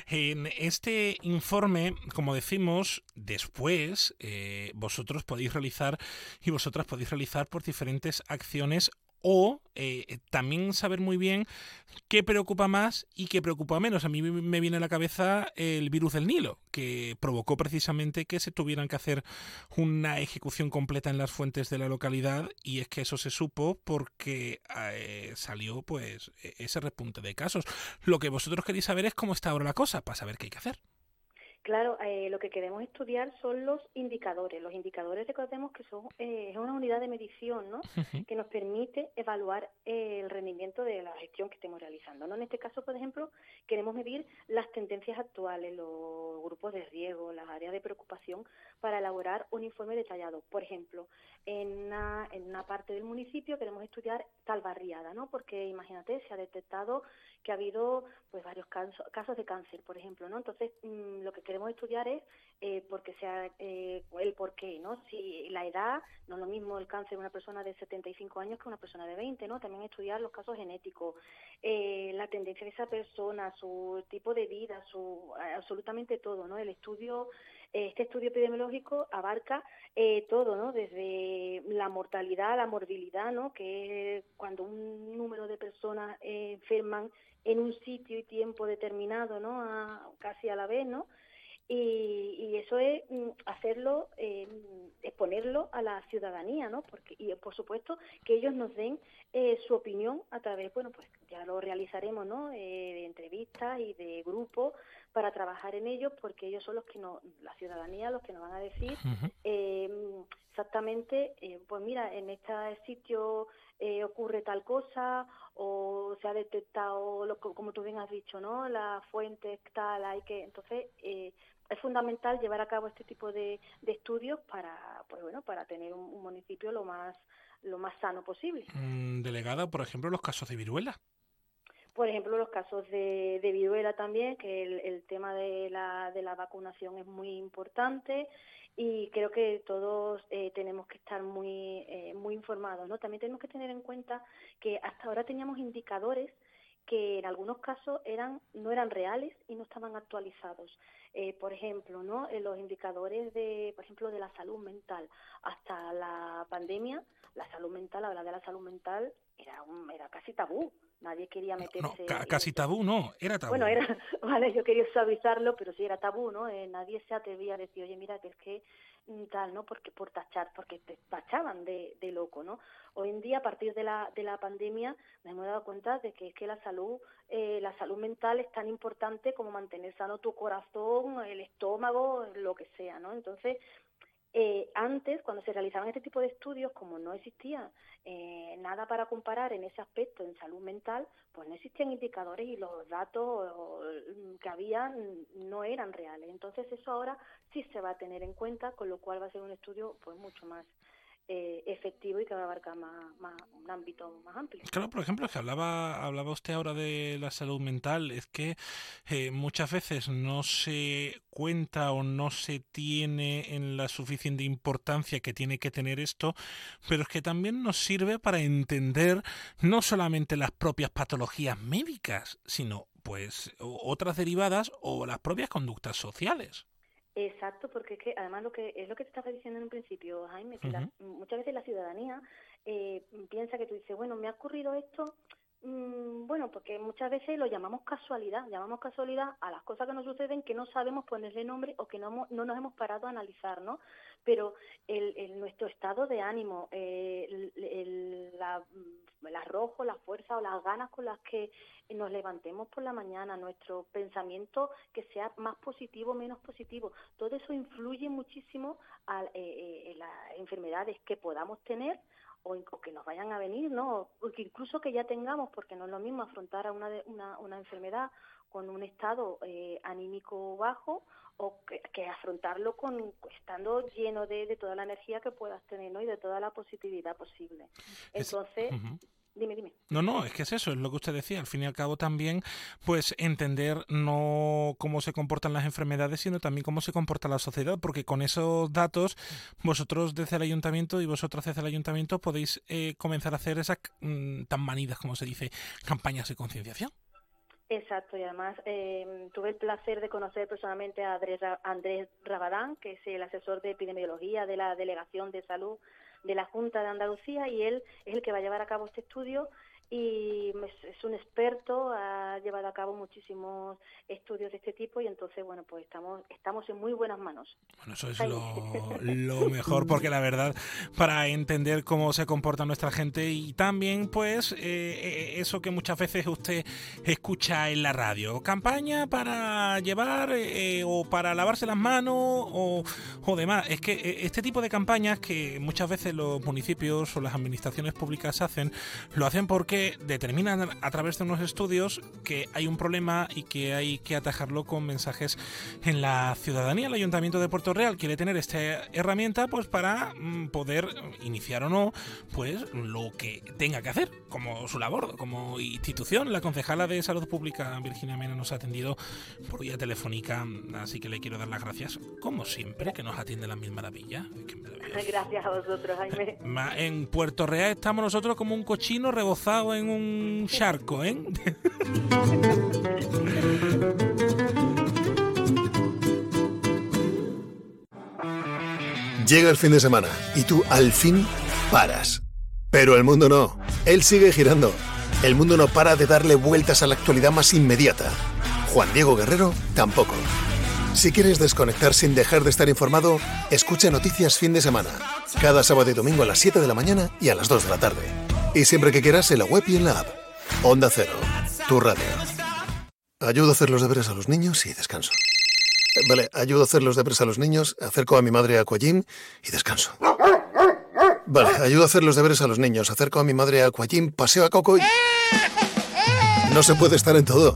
En este informe, como decimos, después eh, vosotros podéis realizar y vosotras podéis realizar por diferentes acciones o eh, también saber muy bien qué preocupa más y qué preocupa menos. A mí me viene a la cabeza el virus del Nilo, que provocó precisamente que se tuvieran que hacer una ejecución completa en las fuentes de la localidad y es que eso se supo porque eh, salió pues e- ese repunte de casos. Lo que vosotros queréis saber es cómo está ahora la cosa, para saber qué hay que hacer. Claro, eh, lo que queremos estudiar son los indicadores. Los indicadores, recordemos que son eh, es una unidad de medición, ¿no? que nos permite evaluar eh, el rendimiento de la gestión que estemos realizando. ¿no? En este caso, por ejemplo, queremos medir las tendencias actuales, los grupos de riesgo, las áreas de preocupación para elaborar un informe detallado. Por ejemplo, en una, en una parte del municipio queremos estudiar tal barriada, ¿no? porque imagínate, se ha detectado que ha habido pues varios casos, casos de cáncer, por ejemplo, ¿no? Entonces, mm, lo que queremos estudiar es eh, porque sea eh, el por qué, ¿no? Si la edad, no es lo mismo el cáncer de una persona de 75 años que una persona de 20, ¿no? También estudiar los casos genéticos, eh, la tendencia de esa persona, su tipo de vida, su absolutamente todo, ¿no? El estudio eh, este estudio epidemiológico abarca eh, todo, ¿no? Desde la mortalidad, la morbilidad, ¿no? Que es cuando un número de personas eh, enferman en un sitio y tiempo determinado, ¿no? A- casi a la vez, ¿no? Y, y eso es mm, hacerlo, eh, exponerlo a la ciudadanía, ¿no? Porque, y por supuesto que ellos nos den eh, su opinión a través, bueno, pues ya lo realizaremos, ¿no? Eh, de entrevistas y de grupos para trabajar en ello, porque ellos son los que no, la ciudadanía, los que nos van a decir eh, exactamente, eh, pues mira, en este sitio eh, ocurre tal cosa o se ha detectado, lo, como tú bien has dicho, ¿no? La fuente tal, hay que, entonces es fundamental llevar a cabo este tipo de, estudios para, pues bueno, para tener un, municipio lo más lo más sano posible. Mm, delegada, por ejemplo, los casos de viruela. Por ejemplo, los casos de, viruela también, que el, tema de la, de la vacunación es muy importante y creo que todos eh, tenemos que estar muy, eh, muy informados. ¿no? También tenemos que tener en cuenta que hasta ahora teníamos indicadores que en algunos casos eran no eran reales y no estaban actualizados. Eh, por ejemplo, ¿no? los indicadores de, por ejemplo, de la salud mental. Hasta la pandemia, la salud mental, hablar de la salud mental era un, era casi tabú nadie quería meterse. No, casi tabú, no, era tabú. Bueno, era, vale, yo quería suavizarlo, pero sí era tabú, ¿no? Eh, nadie se atrevía a decir, oye, mira, que es que tal, ¿no? Porque por tachar, porque te tachaban de, de loco, ¿no? Hoy en día, a partir de la, de la pandemia, nos hemos dado cuenta de que es que la salud, eh, la salud mental es tan importante como mantener sano tu corazón, el estómago, lo que sea, ¿no? Entonces, eh, antes, cuando se realizaban este tipo de estudios, como no existía eh, nada para comparar en ese aspecto en salud mental, pues no existían indicadores y los datos que había no eran reales. Entonces eso ahora sí se va a tener en cuenta, con lo cual va a ser un estudio pues mucho más eh, efectivo y que va a abarcar más, un ámbito más amplio. Claro, por ejemplo, que hablaba, hablaba usted ahora de la salud mental, es que eh, muchas veces no se cuenta o no se tiene en la suficiente importancia que tiene que tener esto, pero es que también nos sirve para entender no solamente las propias patologías médicas, sino pues otras derivadas o las propias conductas sociales. Exacto, porque es que además lo que es lo que te estaba diciendo en un principio, Jaime, que muchas veces la ciudadanía eh, piensa que tú dices, bueno, me ha ocurrido esto, bueno, porque muchas veces lo llamamos casualidad, llamamos casualidad a las cosas que nos suceden que no sabemos ponerle nombre o que no, no nos hemos parado a analizar, ¿no? Pero el, nuestro estado de ánimo, eh, el, la el arrojo, la fuerza o las ganas con las que nos levantemos por la mañana, nuestro pensamiento que sea más positivo, menos positivo, todo eso influye muchísimo a, eh, eh, en las enfermedades que podamos tener o, que nos vayan a venir, ¿no? O que incluso que ya tengamos, porque no es lo mismo afrontar a una, una, una enfermedad con un estado eh, anímico bajo o que, afrontarlo con estando lleno de, de, toda la energía que puedas tener ¿no? y de toda la positividad posible. Entonces, Dime, dime. No, no, es que es eso, es lo que usted decía. Al fin y al cabo también, pues entender no cómo se comportan las enfermedades, sino también cómo se comporta la sociedad, porque con esos datos, vosotros desde el ayuntamiento y vosotras desde el ayuntamiento podéis eh, comenzar a hacer esas mm, tan manidas, como se dice, campañas de concienciación. Exacto, y además eh, tuve el placer de conocer personalmente a Andrés Rabadán, que es el asesor de epidemiología de la Delegación de Salud de la Junta de Andalucía y él es el que va a llevar a cabo este estudio y es un experto, ha llevado a cabo muchísimos estudios de este tipo y entonces, bueno, pues estamos, estamos en muy buenas manos. Bueno, eso es lo, mejor porque la verdad, para entender cómo se comporta nuestra gente y también, pues, eh, eh, eso que muchas veces usted escucha en la radio, campaña para llevar eh, o para lavarse las manos o, o demás. Es que este tipo de campañas que muchas veces los municipios o las administraciones públicas hacen, lo hacen porque determinan a través de unos estudios que hay un problema y que hay que atajarlo con mensajes en la ciudadanía. El Ayuntamiento de Puerto Real quiere tener esta herramienta pues para mm, poder iniciar o no pues lo que tenga que hacer como su labor, como institución. La concejala de Salud Pública, Virginia Mena, nos ha atendido por vía telefónica, así que le quiero dar las gracias, como siempre, que nos atiende la misma maravilla. Gracias a vosotros, Jaime. En Puerto Real estamos nosotros como un cochino rebozado en un charco, ¿eh? Llega el fin de semana y tú al fin paras. Pero el mundo no. Él sigue girando. El mundo no para de darle vueltas a la actualidad más inmediata. Juan Diego Guerrero tampoco. Si quieres desconectar sin dejar de estar informado, escucha Noticias Fin de Semana. Cada sábado y domingo a las 7 de la mañana y a las 2 de la tarde. Y siempre que quieras en la web y en la app. Onda Cero, tu radio. ayudo a hacer los deberes a los niños y descanso. Eh, Vale, ayudo a hacer los deberes a los niños, acerco a mi madre a Aquagym y descanso. Vale, ayudo a hacer los deberes a los niños, acerco a mi madre a Aquagym, paseo a Coco y... No se puede estar en todo.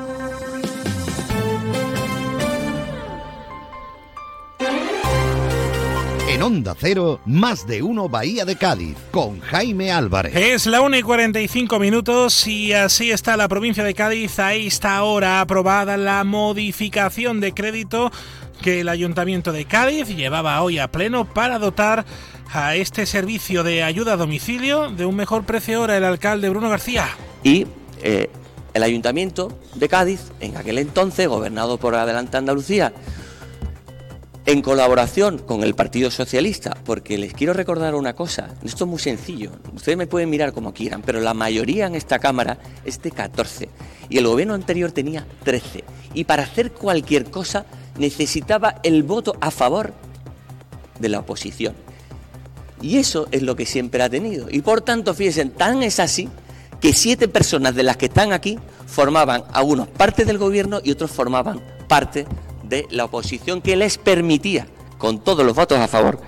En Onda Cero, más de uno Bahía de Cádiz, con Jaime Álvarez. Es la 1 y 45 minutos y así está la provincia de Cádiz a esta hora aprobada la modificación de crédito que el Ayuntamiento de Cádiz llevaba hoy a pleno para dotar a este servicio de ayuda a domicilio de un mejor precio ahora el alcalde Bruno García. Y eh, el Ayuntamiento de Cádiz, en aquel entonces, gobernado por Adelante Andalucía, en colaboración con el Partido Socialista, porque les quiero recordar una cosa, esto es muy sencillo, ustedes me pueden mirar como quieran, pero la mayoría en esta Cámara es de 14 y el gobierno anterior tenía 13 y para hacer cualquier cosa necesitaba el voto a favor de la oposición. Y eso es lo que siempre ha tenido. Y por tanto, fíjense, tan es así que siete personas de las que están aquí formaban algunos parte del gobierno y otros formaban parte de la oposición que les permitía, con todos los votos a favor,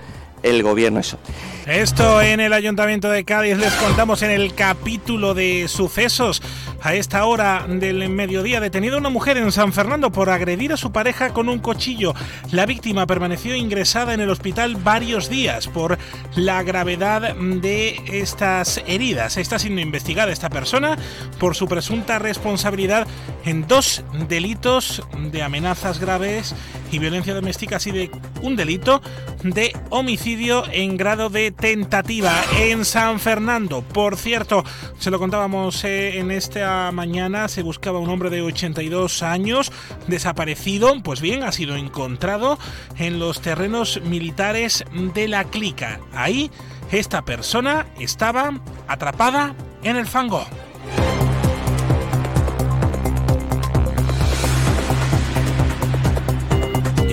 el gobierno eso. Esto en el Ayuntamiento de Cádiz les contamos en el capítulo de sucesos. A esta hora del mediodía detenida una mujer en San Fernando por agredir a su pareja con un cuchillo. La víctima permaneció ingresada en el hospital varios días por la gravedad de estas heridas. Está siendo investigada esta persona por su presunta responsabilidad en dos delitos de amenazas graves y violencia doméstica, así de un delito de homicidio en grado de tentativa en San Fernando. Por cierto, se lo contábamos eh, en esta mañana, se buscaba un hombre de 82 años desaparecido, pues bien, ha sido encontrado en los terrenos militares de la Clica. Ahí, esta persona estaba atrapada en el fango.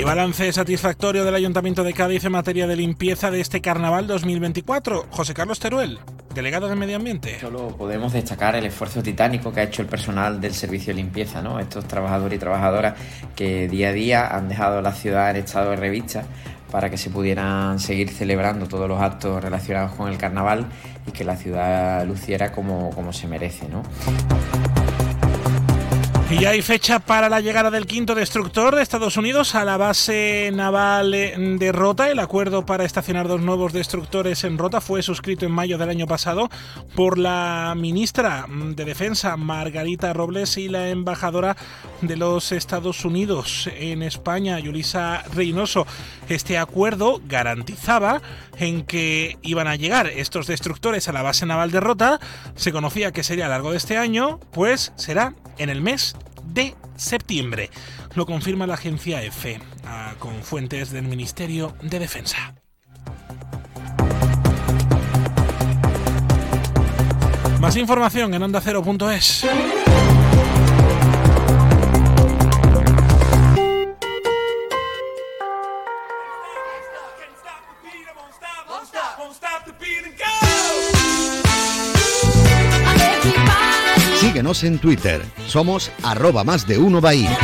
Y balance satisfactorio del Ayuntamiento de Cádiz en materia de limpieza de este Carnaval 2024. José Carlos Teruel, delegado de Medio Ambiente. Solo podemos destacar el esfuerzo titánico que ha hecho el personal del servicio de limpieza, ¿no? Estos trabajadores y trabajadoras que día a día han dejado la ciudad en estado de revista para que se pudieran seguir celebrando todos los actos relacionados con el carnaval y que la ciudad luciera como, como se merece, ¿no? Y hay fecha para la llegada del quinto destructor de Estados Unidos a la base naval de Rota. El acuerdo para estacionar dos nuevos destructores en Rota fue suscrito en mayo del año pasado por la ministra de Defensa Margarita Robles y la embajadora de los Estados Unidos en España, Yulisa Reynoso. Este acuerdo garantizaba en que iban a llegar estos destructores a la base naval de Rota. Se conocía que sería a lo largo de este año, pues será en el mes de septiembre. Lo confirma la agencia EFE ah, con fuentes del Ministerio de Defensa. Más información en ondacero.es. Síguenos en Twitter. Somos arroba más de uno Bahía.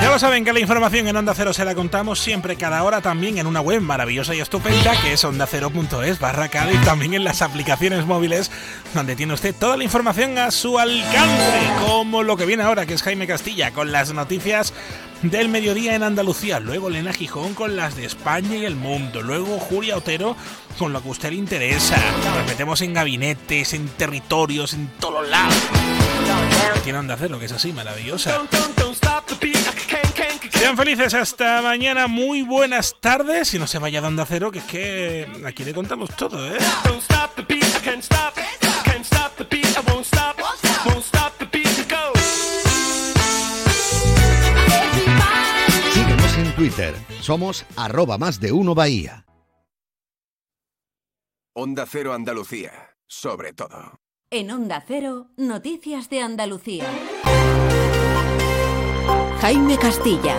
Ya lo saben que la información en Onda Cero se la contamos siempre, cada hora, también en una web maravillosa y estupenda que es ondacero.es barra y también en las aplicaciones móviles donde tiene usted toda la información a su alcance, como lo que viene ahora, que es Jaime Castilla, con las noticias del mediodía en Andalucía, luego Lena Gijón con las de España y el mundo, luego Julia Otero con lo que a usted le interesa. Nos metemos en gabinetes, en territorios, en todos lados. Tiene Onda Cero, que es así, maravillosa. Sean felices hasta mañana, muy buenas tardes. Y no se vaya de Onda Cero, que es que aquí le contamos todo, ¿eh? Twitter. Somos arroba más de uno Bahía. Onda Cero Andalucía. sobre todo. En Onda Cero, Noticias de Andalucía. Jaime Castilla.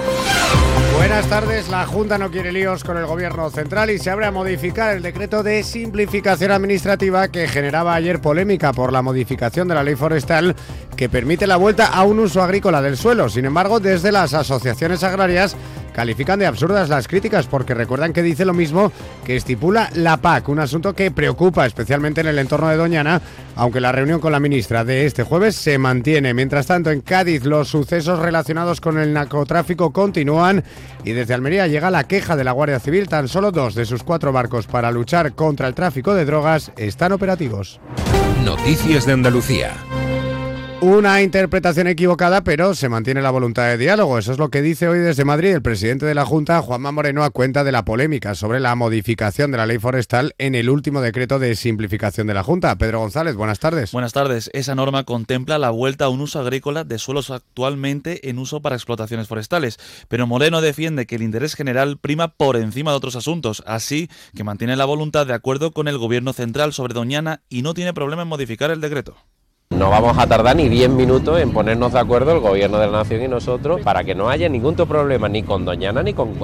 Buenas tardes. La Junta no quiere líos con el Gobierno central y se abre a modificar el decreto de simplificación administrativa que generaba ayer polémica por la modificación de la ley forestal que permite la vuelta a un uso agrícola del suelo. Sin embargo, desde las asociaciones agrarias califican de absurdas las críticas porque recuerdan que dice lo mismo que estipula la PAC, un asunto que preocupa especialmente en el entorno de Doñana, aunque la reunión con la ministra de este jueves se mantiene. Mientras tanto, en Cádiz los sucesos relacionados con el narcotráfico continúan y desde Almería llega la queja de la Guardia Civil. Tan solo dos de sus cuatro barcos para luchar contra el tráfico de drogas están operativos. Noticias de Andalucía. Una interpretación equivocada, pero se mantiene la voluntad de diálogo. Eso es lo que dice hoy desde Madrid el presidente de la Junta, Juanma Moreno, a cuenta de la polémica sobre la modificación de la ley forestal en el último decreto de simplificación de la Junta. Pedro González, buenas tardes. Buenas tardes. Esa norma contempla la vuelta a un uso agrícola de suelos actualmente en uso para explotaciones forestales, pero Moreno defiende que el interés general prima por encima de otros asuntos, así que mantiene la voluntad de acuerdo con el Gobierno central sobre Doñana y no tiene problema en modificar el decreto. No vamos a tardar ni 10 minutos en ponernos de acuerdo el Gobierno de la Nación y nosotros para que no haya ningún problema ni con Doñana ni con